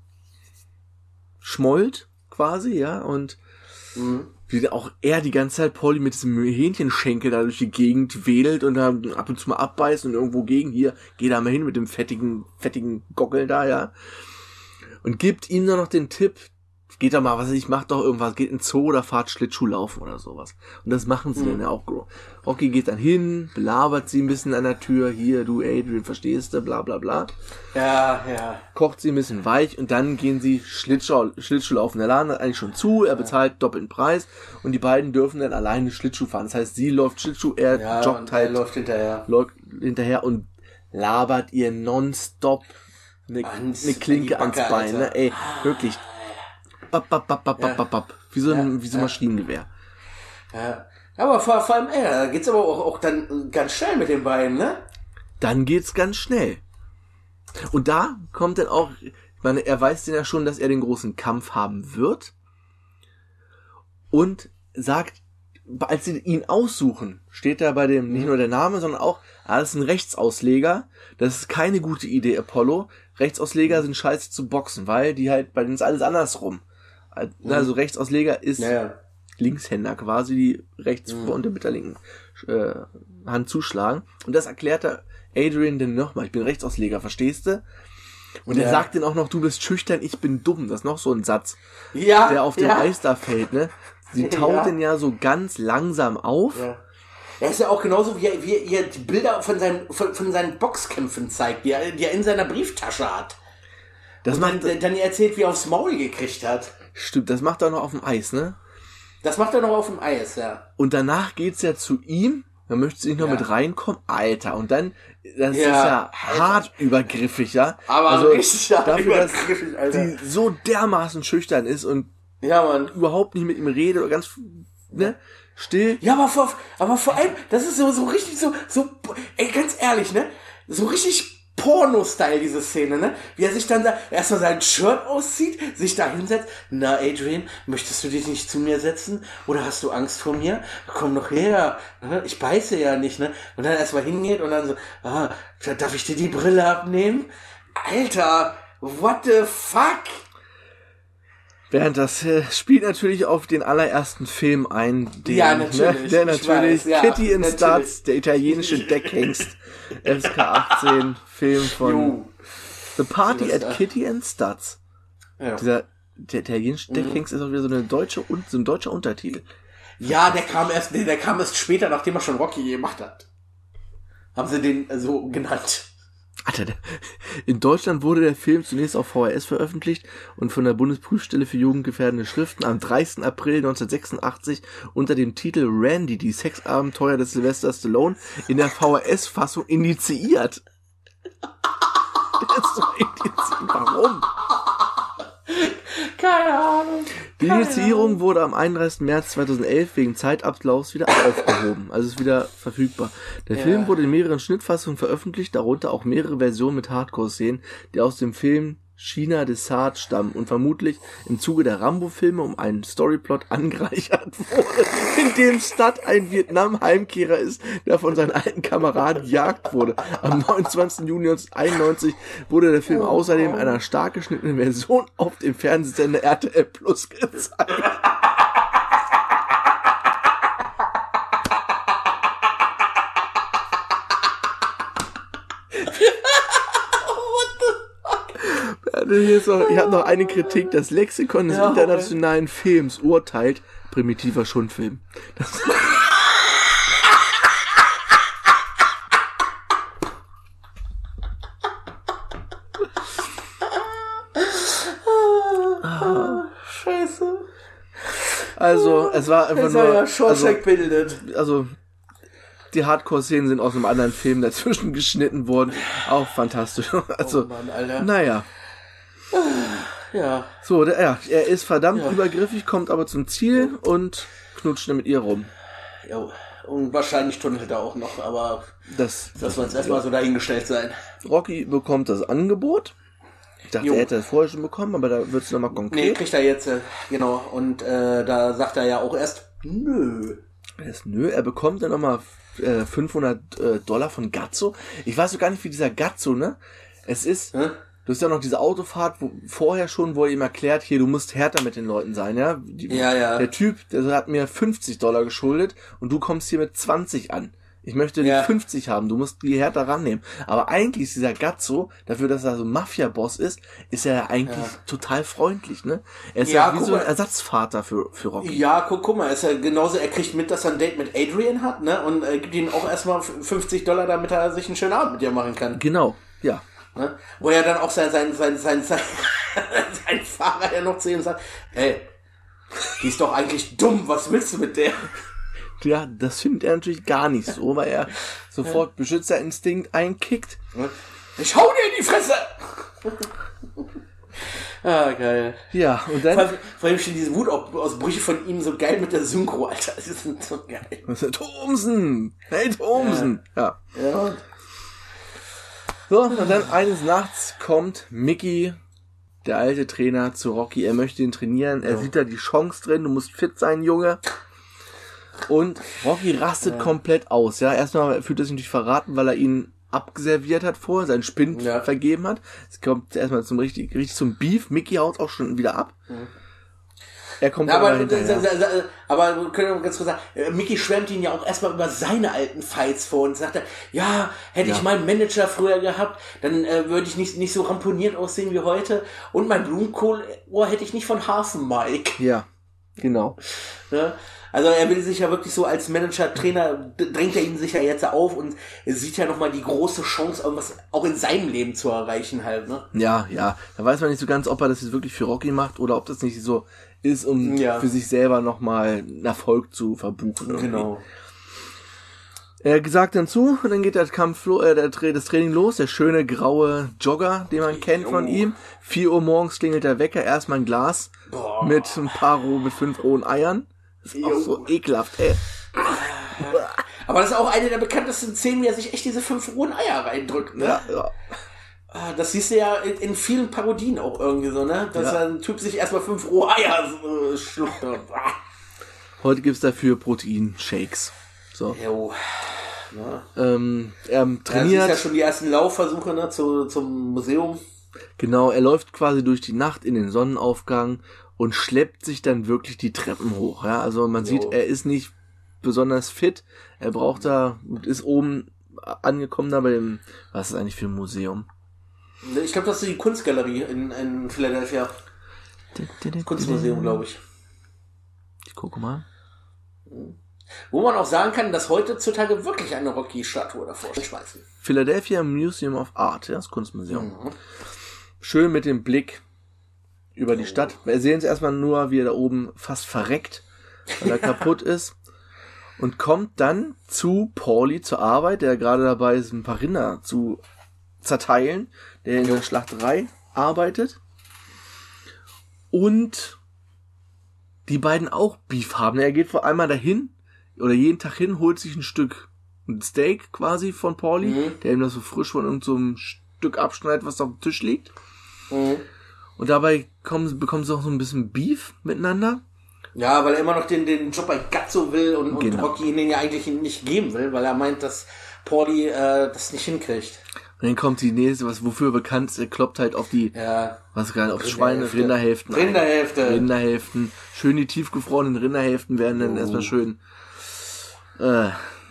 schmollt quasi, ja, und mhm. wie auch er die ganze Zeit Polly mit diesem Hähnchenschenkel da durch die Gegend wedelt und dann ab und zu mal abbeißt und irgendwo gegen hier, geh da mal hin mit dem fettigen, fettigen Gockel da, ja. Und gibt ihm nur noch den Tipp, geht da mal, was weiß ich, macht doch irgendwas, geht in Zoo oder fahrt Schlittschuh laufen oder sowas. Und das machen sie mhm. dann ja auch. Rocky geht dann hin, belabert sie ein bisschen an der Tür, hier, du Adrian, verstehst du, bla bla bla. Ja, ja. Kocht sie ein bisschen weich und dann gehen sie Schlittschuh, Schlittschuh laufen. Der Laden hat eigentlich schon zu, er bezahlt doppelten Preis und die beiden dürfen dann alleine Schlittschuh fahren. Das heißt, sie läuft Schlittschuh, er ja, joggt halt. Er läuft hinterher. Läuft hinterher und labert ihr nonstop eine, eine Klinke ans Bein, ne? Ey, wirklich bap, bap, bap, bap, bap, bap, bap. Wie so ein, ja, wie so ein Maschinengewehr. Ja. Aber vor, vor allem, ey, da geht's aber auch, auch dann ganz schnell mit den beiden, ne? Dann geht's ganz schnell. Und da kommt dann auch, ich meine, er weiß denn ja schon, dass er den großen Kampf haben wird. Und sagt, als sie ihn aussuchen, steht da bei dem nicht mhm. nur der Name, sondern auch, ah, das ist ein Rechtsausleger. Das ist keine gute Idee, Apollo. Rechtsausleger sind scheiße zu boxen, weil die halt, bei denen ist alles andersrum. Mhm. Also Rechtsausleger ist naja. Linkshänder quasi, die rechts mhm. vor und mit der linken äh, Hand zuschlagen. Und das erklärt er Adrian denn nochmal. Ich bin Rechtsausleger, verstehst du? Und ja. er sagt dann auch noch, du bist schüchtern, ich bin dumm. Das ist noch so ein Satz, ja, der auf dem ja. Eis da fällt, ne? Sie taut ja. den ja so ganz langsam auf. Ja. Er ist ja auch genauso, wie er, wie er die Bilder von seinen, von, von seinen Boxkämpfen zeigt, die er, die er in seiner Brieftasche hat. Das Und macht, dann, dann erzählt, wie er aufs Maul gekriegt hat. Stimmt, das macht er noch auf dem Eis, ne? Das macht er noch auf dem Eis, ja. Und danach geht's ja zu ihm. Da möchte sie nicht noch ja. mit reinkommen. Alter, und dann, das ja, ist ja hart Alter. übergriffig, ja. Aber also, richtig dafür, dass Alter. die so dermaßen schüchtern ist und ja, man überhaupt nicht mit ihm redet oder ganz, ne? Still. Ja, aber vor, aber vor allem, das ist so, so richtig so, so, ey, ganz ehrlich, ne? So richtig Porno-Style, diese Szene, ne? Wie er sich dann da erstmal sein Shirt auszieht, sich da hinsetzt. Na, Adrian, möchtest du dich nicht zu mir setzen? Oder hast du Angst vor mir? Komm doch her. Ne? Ich beiße ja nicht, ne? Und dann erstmal hingeht und dann so, ah, darf ich dir die Brille abnehmen? Alter, what the fuck? Während das äh, spielt natürlich auf den allerersten Film ein, den, ja, ne, natürlich, ne, der natürlich weiß, ja, Kitty in Starts, der italienische Deckhengst, FSK 18 Film von jo. The Party at Kitty and Studs. Ja. Dieser der italienische mhm. Deckhengst ist auch wieder so eine deutsche und so ein deutscher Untertitel. Ja, der kam erst, der kam erst später, nachdem er schon Rocky gemacht hat. Haben sie den so genannt. In Deutschland wurde der Film zunächst auf VHS veröffentlicht und von der Bundesprüfstelle für jugendgefährdende Schriften am 30. April 1986 unter dem Titel Randy, die Sexabenteuer des Sylvester Stallone, in der VHS-Fassung initiiert. Der ist so indiziert. Warum? Keine Ahnung. Die Initiierung wurde am 31. März 2011 wegen Zeitablaufs wieder aufgehoben. Also ist wieder verfügbar. Der ja. Film wurde in mehreren Schnittfassungen veröffentlicht, darunter auch mehrere Versionen mit Hardcore-Szenen, die aus dem Film China de Sade stammen und vermutlich im Zuge der Rambo-Filme um einen Storyplot angereichert wurde, in dem Stud ein Vietnam-Heimkehrer ist, der von seinen alten Kameraden gejagt wurde. Am 29. Juni 1991 wurde der Film oh, außerdem in einer stark geschnittenen Version auf dem Fernsehsender RTL Plus gezeigt. Noch, ich habe noch eine Kritik. Das Lexikon des ja, internationalen Films urteilt, primitiver Schundfilm. Das Scheiße. Also, es war einfach es nur. Ja also, bildet. also, die Hardcore-Szenen sind aus einem anderen Film dazwischen geschnitten worden. Auch fantastisch. Also, oh Mann, naja. Ja. So, der, ja, er ist verdammt ja. übergriffig, kommt aber zum Ziel und knutscht mit ihr rum. Jo. Und wahrscheinlich tunnelt er auch noch, aber das, das soll jetzt erstmal so dahingestellt sein. Rocky bekommt das Angebot. Ich dachte, jo. er hätte es vorher schon bekommen, aber da wird es nochmal konkret. Nee, kriegt er jetzt, äh, genau. Und äh, da sagt er ja auch erst, nö. Erst nö, er bekommt dann nochmal äh, 500 äh, Dollar von Gazzo. Ich weiß so gar nicht, wie dieser Gazzo, ne? Es ist, Hä? Du hast ja noch diese Autofahrt, wo vorher schon, wo er ihm erklärt, hier, du musst härter mit den Leuten sein, ja? Die, ja, ja. Der Typ, der hat mir 50 Dollar geschuldet und du kommst hier mit 20 an. Ich möchte ja. die 50 haben, du musst die härter rannehmen. Aber eigentlich ist dieser Gazzo, dafür, dass er so ein Mafia-Boss ist, ist er ja eigentlich ja. total freundlich, ne? Er ist ja, ja wie so ein. Ersatzvater für, für Rocky. Ja, guck, guck mal, er ist ja genauso, er kriegt mit, dass er ein Date mit Adrian hat, ne? Und äh, gibt ihm auch erstmal 50 Dollar, damit er sich einen schönen Abend mit dir machen kann. Genau, ja. Ne? Wo er dann auch sein, sein, sein, sein, sein, sein Fahrer ja noch zu ihm sagt, ey, die ist doch eigentlich dumm, was willst du mit der? Ja, das findet er natürlich gar nicht so, weil er sofort ja. Beschützerinstinkt einkickt. Ich hau dir in die Fresse! ah, geil. Ja, und dann. Vor allem, vor allem stehen diese Wutausbrüche von ihm so geil mit der Synchro, Alter. Das ist so geil. Thomsen! Hey, Thomsen! Ja. ja. ja. So, und dann eines Nachts kommt Mickey, der alte Trainer, zu Rocky. Er möchte ihn trainieren. Er ja. sieht da die Chance drin. Du musst fit sein, Junge. Und Rocky rastet ja. komplett aus. Ja, erstmal fühlt er sich natürlich verraten, weil er ihn abgeserviert hat vorher, seinen Spind ja. vergeben hat. Es kommt erstmal zum richtig, richtig zum Beef. Mickey haut auch schon wieder ab. Mhm. Er kommt ja, aber, aber, aber können wir ganz kurz sagen, äh, Mickey schwärmt ihn ja auch erstmal über seine alten Fights vor und sagt, ja, hätte ja. ich meinen Manager früher gehabt, dann äh, würde ich nicht, nicht so ramponiert aussehen wie heute und mein Blumenkohlohr hätte ich nicht von Hafen Mike. Ja, genau. Ne? Also er will sich ja wirklich so als Manager, Trainer, drängt er ihn sich ja jetzt auf und er sieht ja nochmal die große Chance, irgendwas auch in seinem Leben zu erreichen halt, ne? Ja, ja. Da weiß man nicht so ganz, ob er das jetzt wirklich für Rocky macht oder ob das nicht so ist, um ja. für sich selber nochmal einen Erfolg zu verbuchen. Irgendwie. Genau. Er sagt dann zu und dann geht der Kampf, äh, der, das Training los. Der schöne graue Jogger, den man kennt von ihm. 4 Uhr morgens klingelt der Wecker, erstmal ein Glas Boah. mit ein paar roh, mit fünf rohen Eiern. Das ist auch so ekelhaft, ey. Aber das ist auch eine der bekanntesten Szenen, wie er sich echt diese fünf rohen Eier reindrückt, ne? Ja, ja. Ah, das siehst du ja in, in, vielen Parodien auch irgendwie so, ne? Dass ja. ein Typ sich erstmal fünf rohe Eier äh, schluckt. Heute gibt's dafür Proteinshakes. So. Jo. Ne? Ähm, er trainiert. Ja, das ja schon die ersten Laufversuche ne, zu, zum Museum. Genau, er läuft quasi durch die Nacht in den Sonnenaufgang und schleppt sich dann wirklich die Treppen hoch. Ja, also man jo. sieht, er ist nicht besonders fit. Er braucht da und ist oben angekommen da bei dem, was ist eigentlich für ein Museum? Ich glaube, das ist die Kunstgalerie in, in Philadelphia. Kunstmuseum, glaube ich. Ich gucke mal. Wo man auch sagen kann, dass heutzutage wirklich eine Rocky-Statue davor schmeißen. Philadelphia Museum of Art, ja, das Kunstmuseum. Mhm. Schön mit dem Blick über die Stadt. Wir sehen es erstmal nur, wie er da oben fast verreckt, weil er kaputt ist. Und kommt dann zu Pauli zur Arbeit, der gerade dabei ist, ein paar Rinder zu zerteilen der in der Schlachterei arbeitet. Und die beiden auch Beef haben. Er geht vor einmal dahin oder jeden Tag hin, holt sich ein Stück ein Steak quasi von Pauli, mhm. der ihm das so frisch von irgendeinem so Stück abschneidet, was auf dem Tisch liegt. Mhm. Und dabei kommen, bekommen sie auch so ein bisschen Beef miteinander. Ja, weil er immer noch den, den Job bei Gazzo will und, genau. und Rocky ihn den ja eigentlich nicht geben will, weil er meint, dass Pauli äh, das nicht hinkriegt. Und dann kommt die nächste, was wofür bekannt ist, er kloppt halt auf die, ja. was gerade auf Schweine, Rinderhälften. Rinderhälfte. Rinderhälften. Schön die tiefgefrorenen Rinderhälften werden dann oh. erstmal schön äh,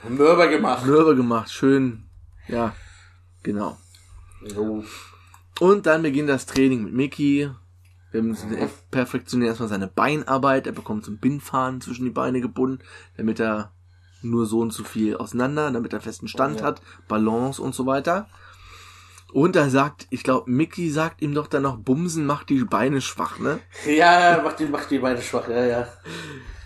mürber gemacht. Mürber gemacht, schön, ja, genau. Oh. Und dann beginnt das Training mit Mickey. Wir müssen mhm. perfektionieren erstmal seine Beinarbeit. Er bekommt so ein Bindfaden zwischen die Beine gebunden, damit er nur so und so viel auseinander, damit er festen Stand oh, ja. hat, Balance und so weiter. Und er sagt, ich glaube, Mickey sagt ihm doch dann noch, Bumsen macht die Beine schwach, ne? Ja, macht die, macht die Beine schwach, ja, ja.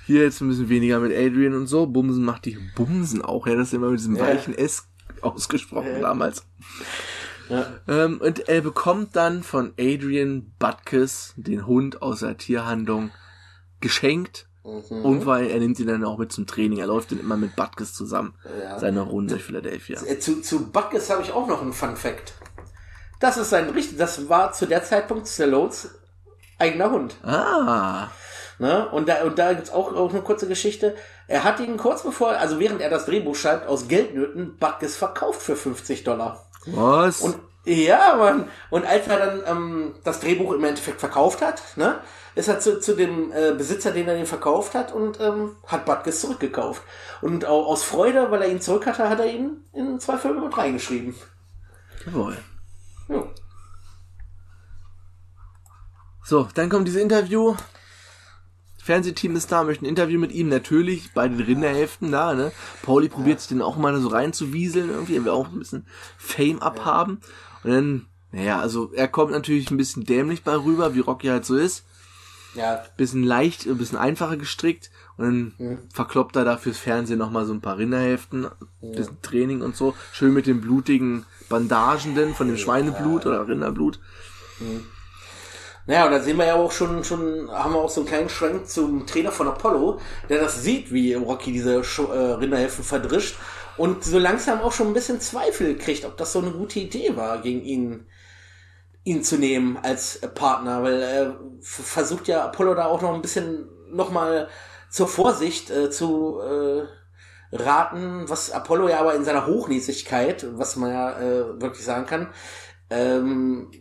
Hier jetzt ein bisschen weniger mit Adrian und so. Bumsen macht die Bumsen auch, ja, das ist immer mit diesem ja. weichen S ausgesprochen ja. damals. Ja. Ähm, und er bekommt dann von Adrian Butkus den Hund aus der Tierhandlung geschenkt Mhm. Und weil er nimmt ihn dann auch mit zum Training. Er läuft dann immer mit Butkus zusammen. Ja. Seine Runde durch Philadelphia. Äh, zu, zu Butkus habe ich auch noch einen Fun Fact. Das ist sein richtig, das war zu der Zeitpunkt Stallones eigener Hund. Ah. Ne? Und da, und da gibt's auch, auch eine kurze Geschichte. Er hat ihn kurz bevor, also während er das Drehbuch schreibt, aus Geldnöten Butkus verkauft für 50 Dollar. Was? Und ja, Mann. Und als er dann ähm, das Drehbuch im Endeffekt verkauft hat, ne, ist er zu, zu dem äh, Besitzer, den er den verkauft hat, und ähm, hat Butkus zurückgekauft. Und auch aus Freude, weil er ihn zurück hatte, hat er ihn in zwei Filme mit reingeschrieben. Jawohl. Ja. So, dann kommt dieses Interview. Fernsehteam ist da, möchte ein Interview mit ihm, natürlich, bei den Rinderhälften da, ne? Pauli probiert sich den auch mal so reinzuwieseln irgendwie, er will auch ein bisschen Fame abhaben. Und dann, naja, also er kommt natürlich ein bisschen dämlich bei rüber, wie Rocky halt so ist. Ja. Bisschen leicht, ein bisschen einfacher gestrickt. Und dann mhm. verkloppt er da fürs Fernsehen nochmal so ein paar Rinderhälften, ja. bisschen Training und so. Schön mit den blutigen Bandagen denn von dem Schweineblut oder Rinderblut. Mhm. Naja, und da sehen wir ja auch schon, schon, haben wir auch so einen kleinen Schrank zum Trainer von Apollo, der das sieht, wie Rocky diese äh, Rinderhälften verdrischt und so langsam auch schon ein bisschen Zweifel kriegt, ob das so eine gute Idee war, gegen ihn, ihn zu nehmen als Partner, weil er versucht ja Apollo da auch noch ein bisschen nochmal zur Vorsicht äh, zu äh, raten, was Apollo ja aber in seiner Hochnäsigkeit, was man ja äh, wirklich sagen kann, ähm,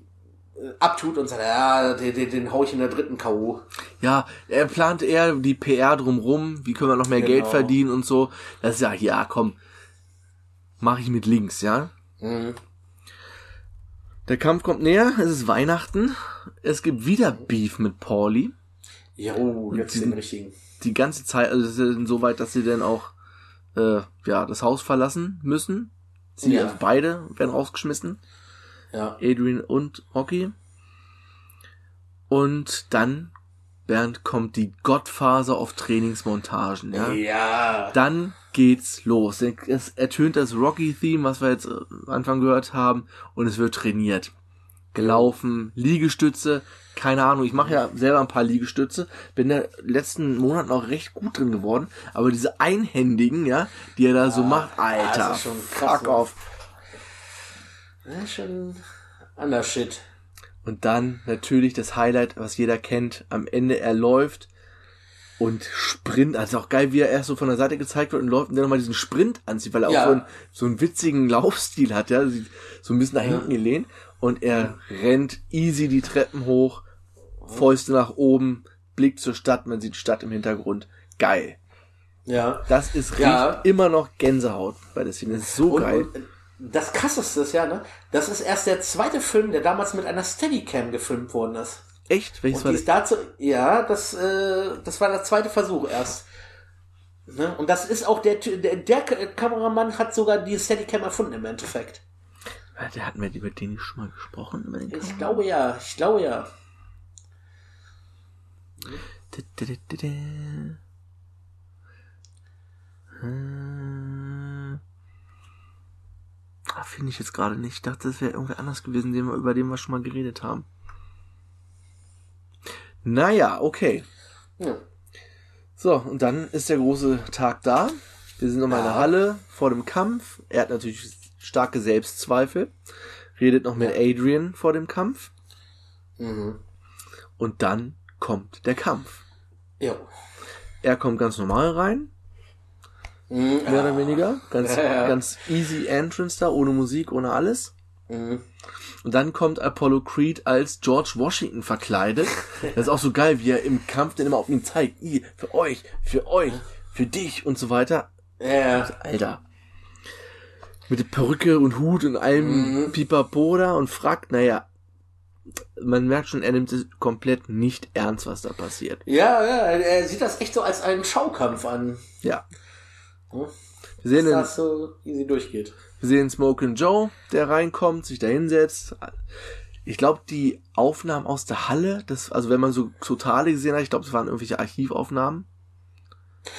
abtut und sagt, ja, den, den, den hau ich in der dritten K.O. Ja, er plant eher die PR drumrum, wie können wir noch mehr genau. Geld verdienen und so. Das ist ja, ja, komm, mache ich mit links, ja. Mhm. Der Kampf kommt näher, es ist Weihnachten, es gibt wieder Beef mit Pauli. Jo, jetzt den richtigen. Die ganze Zeit, also es ist so weit, dass sie dann auch äh, ja, das Haus verlassen müssen. Sie, ja. also beide werden rausgeschmissen. Ja. Adrian und Rocky. Und dann, Bernd, kommt die Gottphase auf Trainingsmontagen, ja? Ja. Dann geht's los. Es ertönt das Rocky-Theme, was wir jetzt am Anfang gehört haben, und es wird trainiert. Gelaufen, Liegestütze, keine Ahnung, ich mache ja selber ein paar Liegestütze, bin in den letzten Monaten auch recht gut drin geworden, aber diese einhändigen, ja, die er da ja, so macht, Alter, fuck off. Ja, schon anders Shit. Und dann natürlich das Highlight, was jeder kennt. Am Ende er läuft und Sprint, also auch geil, wie er erst so von der Seite gezeigt wird und läuft und dann nochmal diesen Sprint anzieht, weil er ja. auch so, ein, so einen witzigen Laufstil hat, ja, so ein bisschen nach hinten gelehnt. Und er rennt easy die Treppen hoch, Fäuste nach oben, Blick zur Stadt, man sieht Stadt im Hintergrund. Geil. Ja. Das ist ja. immer noch Gänsehaut bei der Szene. Das ist so und, geil. Und, das krasseste ist ja, ne? Das ist erst der zweite Film, der damals mit einer Steadicam gefilmt worden ist. Echt? Welches und war das? Dazu, ja, das, äh, das war der zweite Versuch erst. Ne? Und das ist auch der, der, der Kameramann hat sogar die Steadicam erfunden im Endeffekt. Der hatten wir über den nicht schon mal gesprochen? Über den ich glaube ja, ich glaube ja. Hm. Ah, Finde ich jetzt gerade nicht. Ich dachte, das wäre irgendwer anders gewesen, den wir, über den wir schon mal geredet haben. Naja, okay. Ja. So, und dann ist der große Tag da. Wir sind nochmal ja. in der Halle vor dem Kampf. Er hat natürlich starke Selbstzweifel. Redet noch mit Adrian vor dem Kampf. Mhm. Und dann kommt der Kampf. Ja. Er kommt ganz normal rein. Mhm. Mehr oder weniger. Ganz, ja, ganz easy Entrance da, ohne Musik, ohne alles. Mhm. Und dann kommt Apollo Creed als George Washington verkleidet. Das ist auch so geil, wie er im Kampf dann immer auf ihn zeigt. I, für euch, für euch, für dich und so weiter. Ja. Alter. Mit der Perücke und Hut und allem mhm. Pipapo da und fragt, naja, man merkt schon, er nimmt es komplett nicht ernst, was da passiert. Ja, ja, er sieht das echt so als einen Schaukampf an. Ja. Wir sehen dass das so easy durchgeht. Wir sehen Smoke and Joe, der reinkommt, sich da hinsetzt. Ich glaube, die Aufnahmen aus der Halle, das, also wenn man so totale gesehen hat, ich glaube, es waren irgendwelche Archivaufnahmen.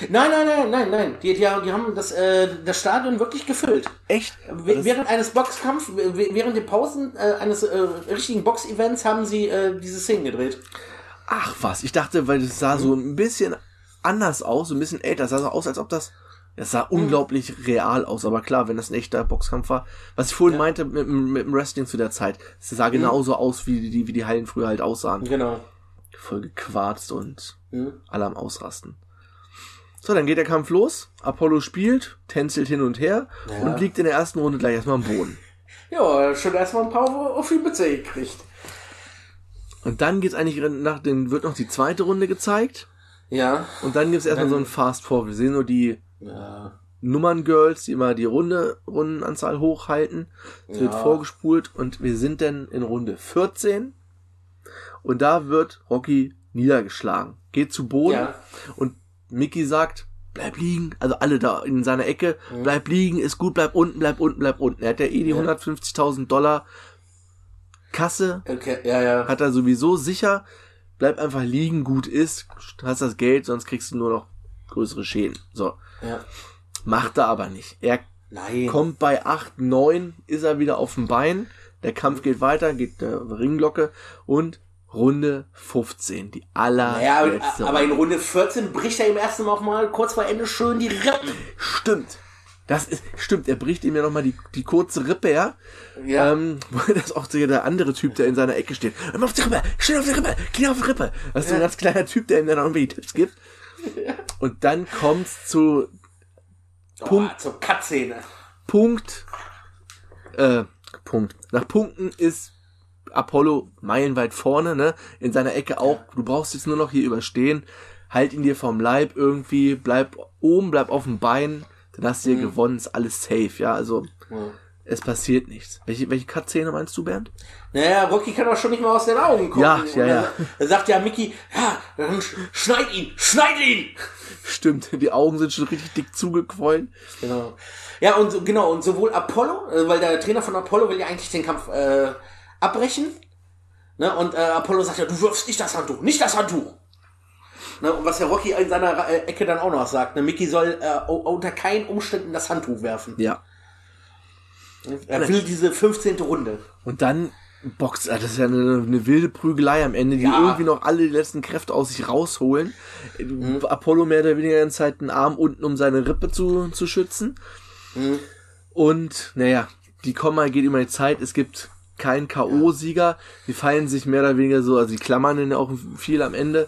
Nein, nein, nein, nein, nein. Die, die, die haben das, äh, das Stadion wirklich gefüllt. Echt? während eines Boxkampfs, während den Pausen äh, eines äh, richtigen Boxevents haben sie äh, diese Szenen gedreht. Ach was, ich dachte, weil es sah so ein bisschen anders aus, so ein bisschen älter. Sah so aus, als ob das es sah mhm. unglaublich real aus, aber klar, wenn das ein echter Boxkampf war. Was ich vorhin ja. meinte mit, mit, dem Wrestling zu der Zeit, es sah mhm. genauso aus, wie die, wie die Hallen früher halt aussahen. Genau. Voll gequarzt und mhm. alle am Ausrasten. So, dann geht der Kampf los. Apollo spielt, tänzelt hin und her ja. und liegt in der ersten Runde gleich erstmal am Boden. Ja, schon erstmal ein paar auf die Mütze gekriegt. Und dann geht's eigentlich nach den, wird noch die zweite Runde gezeigt. Ja. Und dann gibt's erstmal so ein Fast Forward. Wir sehen nur die ja. Nummern-Girls, die immer die Runde, Rundenanzahl hochhalten. Es ja. wird vorgespult und wir sind dann in Runde 14. Und da wird Rocky niedergeschlagen. Geht zu Boden ja. und Mickey sagt, bleib liegen. Also alle da in seiner Ecke, mhm. bleib liegen, ist gut, bleib unten, bleib unten, bleib unten. Er hat ja eh die ja. 150.000 Dollar Kasse. Okay, ja, ja. Hat er sowieso sicher. Bleib einfach liegen, gut ist, hast das Geld, sonst kriegst du nur noch größere Schäden. So. Ja. Macht er aber nicht. Er Nein. kommt bei 8, 9, ist er wieder auf dem Bein. Der Kampf geht weiter, geht der Ringglocke und Runde 15, die aller. Naja, aber, in Runde 14 bricht er im ersten Mal auch mal kurz vor Ende schön die Rippen. Stimmt. Das ist, stimmt, er bricht ihm ja nochmal die, die kurze Rippe, ja. Ja. Ähm, das ist auch der andere Typ, der in seiner Ecke steht. Mal auf die Rippe, steh auf die Rippe, geh auf die Rippe. Das ist so ein ganz kleiner Typ, der ihm dann irgendwie Tipps gibt. Ja. Und dann kommt's zu oh, Punkt. Zur Cutscene. Punkt. Äh, Punkt. Nach Punkten ist Apollo meilenweit vorne, ne? In seiner Ecke auch. Du brauchst jetzt nur noch hier überstehen. Halt ihn dir vom Leib irgendwie, bleib oben, bleib auf dem Bein dann hast du hier mhm. gewonnen, ist alles safe, ja, also ja. es passiert nichts. Welche, welche Cutscene meinst du, Bernd? Naja, Rocky kann auch schon nicht mal aus den Augen gucken. Ja, ja, ja. Er sagt ja Mickey, ja, dann schneid ihn, schneid ihn! Stimmt, die Augen sind schon richtig dick zugequollen. Genau. Ja, und so, genau, und sowohl Apollo, äh, weil der Trainer von Apollo will ja eigentlich den Kampf äh, abbrechen. Ne? Und äh, Apollo sagt ja, du wirfst nicht das Handtuch, nicht das Handtuch. Ne, und was der Rocky in seiner äh, Ecke dann auch noch sagt, ne, Mickey soll äh, unter keinen Umständen das Handtuch werfen. Ja. Er will diese 15. Runde. Und dann boxt, das ist ja eine, eine wilde Prügelei am Ende, die ja. irgendwie noch alle die letzten Kräfte aus sich rausholen. Mhm. Apollo mehr oder weniger in Zeit einen Arm unten, um seine Rippe zu, zu schützen. Mhm. Und, naja, die Komma geht immer die Zeit. Es gibt keinen K.O.-Sieger. Die fallen sich mehr oder weniger so, also die klammern ihn auch viel am Ende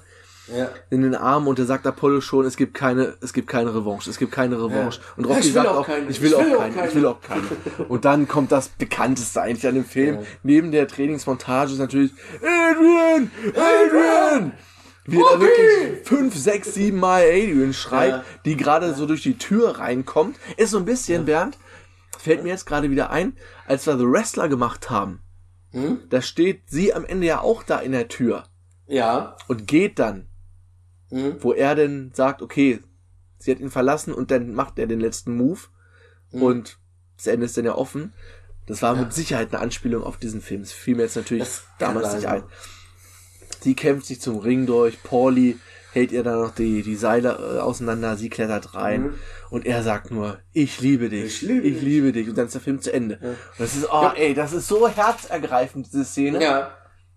ja. in den Arm und da sagt Apollo schon, es gibt keine, es gibt keine Revanche, es gibt keine Revanche. Ja. Und Rocky sagt auch, keine. ich will, ich will auch, keine, keine, ich will auch keine. und dann kommt das bekannteste eigentlich an dem Film. Ja. Neben der Trainingsmontage ist natürlich Adrian, Adrian! Wie er wirklich fünf, sechs, sieben Mal Adrian schreit, ja. die gerade so durch die Tür reinkommt. Ist so ein bisschen, Bernd, fällt mir jetzt gerade wieder ein, als wir The Wrestler gemacht haben. Hm? Da steht sie am Ende ja auch da in der Tür. Ja. Und geht dann mhm. wo er dann sagt, okay, sie hat ihn verlassen und dann macht er den letzten Move mhm. und das Ende ist dann ja offen. Das war ja. mit Sicherheit eine Anspielung auf diesen Film. Das fiel mir jetzt natürlich damals nicht ein. Sie kämpft sich zum Ring durch, Pauli hält ihr dann noch die, die Seile äh, auseinander, sie klettert rein mhm. und er sagt nur, ich liebe dich, ich liebe, ich dich. liebe dich. Und dann ist der Film zu Ende. Ja. Und das ist, oh ja. ey, das ist so herzergreifend, diese Szene. Ja.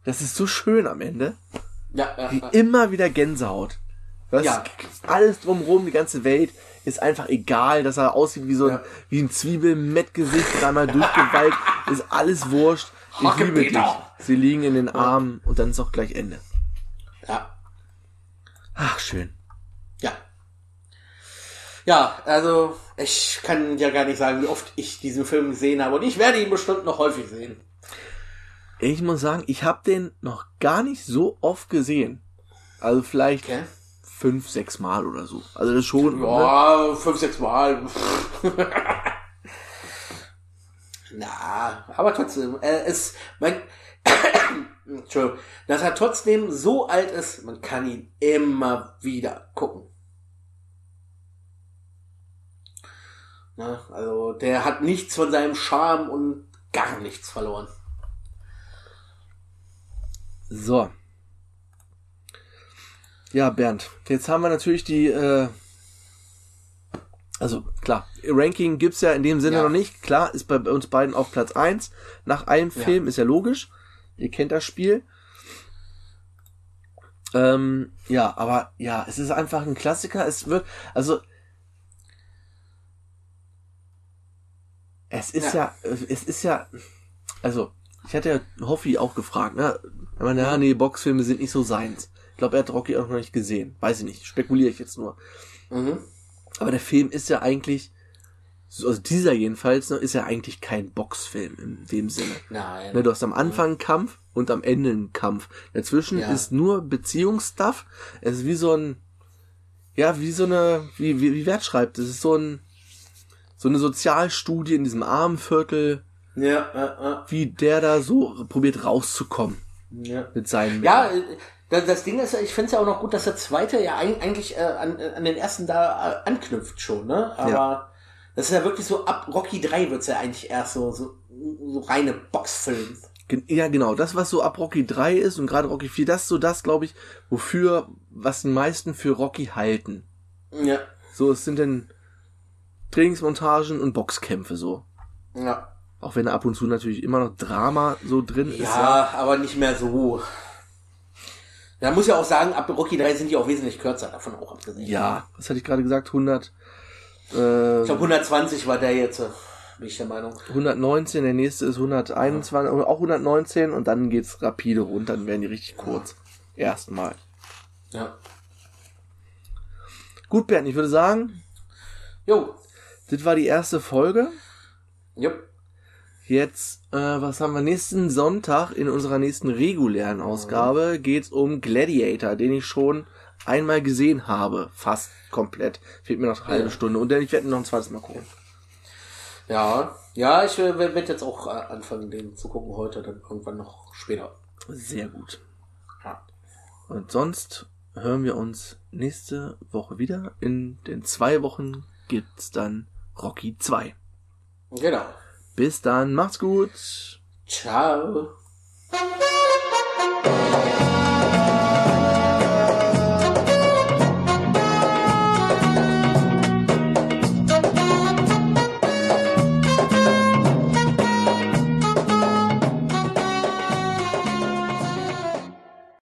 Das ist so schön am Ende. Ja, ja, ja. Immer wieder Gänsehaut. Was? Ja. Alles drumherum, die ganze Welt ist einfach egal, dass er aussieht wie so ein, ja. wie ein Zwiebelmettgesicht, dreimal durchgewalkt, ist alles wurscht. Ich liebe dich. Sie liegen in den Armen und dann ist auch gleich Ende. Ja. Ach, schön. Ja. Ja, also ich kann ja gar nicht sagen, wie oft ich diesen Film gesehen habe und ich werde ihn bestimmt noch häufig sehen. Ich muss sagen, ich habe den noch gar nicht so oft gesehen. Also vielleicht okay. fünf, sechs Mal oder so. Also das schon. Ja, ne? fünf, sechs Mal. Na, aber trotzdem, äh, es, man, Entschuldigung, dass er trotzdem so alt ist, man kann ihn immer wieder gucken. Na, also der hat nichts von seinem Charme und gar nichts verloren. So. Ja, Bernd, jetzt haben wir natürlich die, äh, also klar, Ranking gibt's ja in dem Sinne ja. noch nicht. Klar, ist bei uns beiden auf Platz eins nach einem Film, ja. ist ja logisch. Ihr kennt das Spiel. Ähm, ja, aber ja, es ist einfach ein Klassiker. Es wird, also es ist ja, ja es ist ja, also ich hatte ja Hoffi auch gefragt, ne? Er meinte, ja, nee, Boxfilme sind nicht so seins. Ich glaube, er hat Rocky auch noch nicht gesehen. Weiß ich nicht, spekuliere ich jetzt nur. Mhm. Aber der Film ist ja eigentlich, also dieser jedenfalls, ne, ist ja eigentlich kein Boxfilm in dem Sinne. Nein. Ne, du hast am Anfang einen Kampf und am Ende einen Kampf. Dazwischen ja. ist nur Beziehungsstuff. Es ist wie so ein, ja, wie so eine, wie, wie, wie Wert schreibt. Es ist so ein, so eine Sozialstudie in diesem Armenviertel. Ja, äh, äh. Wie der da so probiert rauszukommen. Ja. Mit seinen. Ja, das, das Ding ist, ich finde es ja auch noch gut, dass der zweite ja eigentlich äh, an, an den ersten da äh, anknüpft schon, ne? Aber ja. Das ist ja wirklich so, ab Rocky 3 wird's ja eigentlich erst so, so, so reine Boxfilm. Ja, genau. Das, was so ab Rocky 3 ist und gerade Rocky 4, das ist so das, glaube ich, wofür, was die meisten für Rocky halten. Ja. So, es sind denn Trainingsmontagen und Boxkämpfe so. Ja. Auch wenn da ab und zu natürlich immer noch Drama so drin ja, ist. Ja, aber nicht mehr so. Da muss ja auch sagen, ab Rocky 3 sind die auch wesentlich kürzer, davon auch abgesehen. Ja, was hatte ich gerade gesagt? 100. Äh, ich glaube 120 war der jetzt, bin ich der Meinung. 119, der nächste ist 121, ja. auch 119 und dann geht's rapide runter, dann werden die richtig kurz. Ja. Erstmal. Ja. Gut, Bernd, ich würde sagen. Jo. Das war die erste Folge. Jupp. Jetzt, äh, was haben wir? Nächsten Sonntag in unserer nächsten regulären Ausgabe mhm. geht's um Gladiator, den ich schon einmal gesehen habe. Fast komplett. Fehlt mir noch eine halbe ja. Stunde. Und dann ich werde noch ein zweites Mal gucken. Ja, ja, ich werde jetzt auch äh, anfangen, den zu gucken heute, dann irgendwann noch später. Sehr gut. Ja. Und sonst hören wir uns nächste Woche wieder. In den zwei Wochen gibt's dann Rocky 2. Genau. Bis dann, macht's gut. Ciao.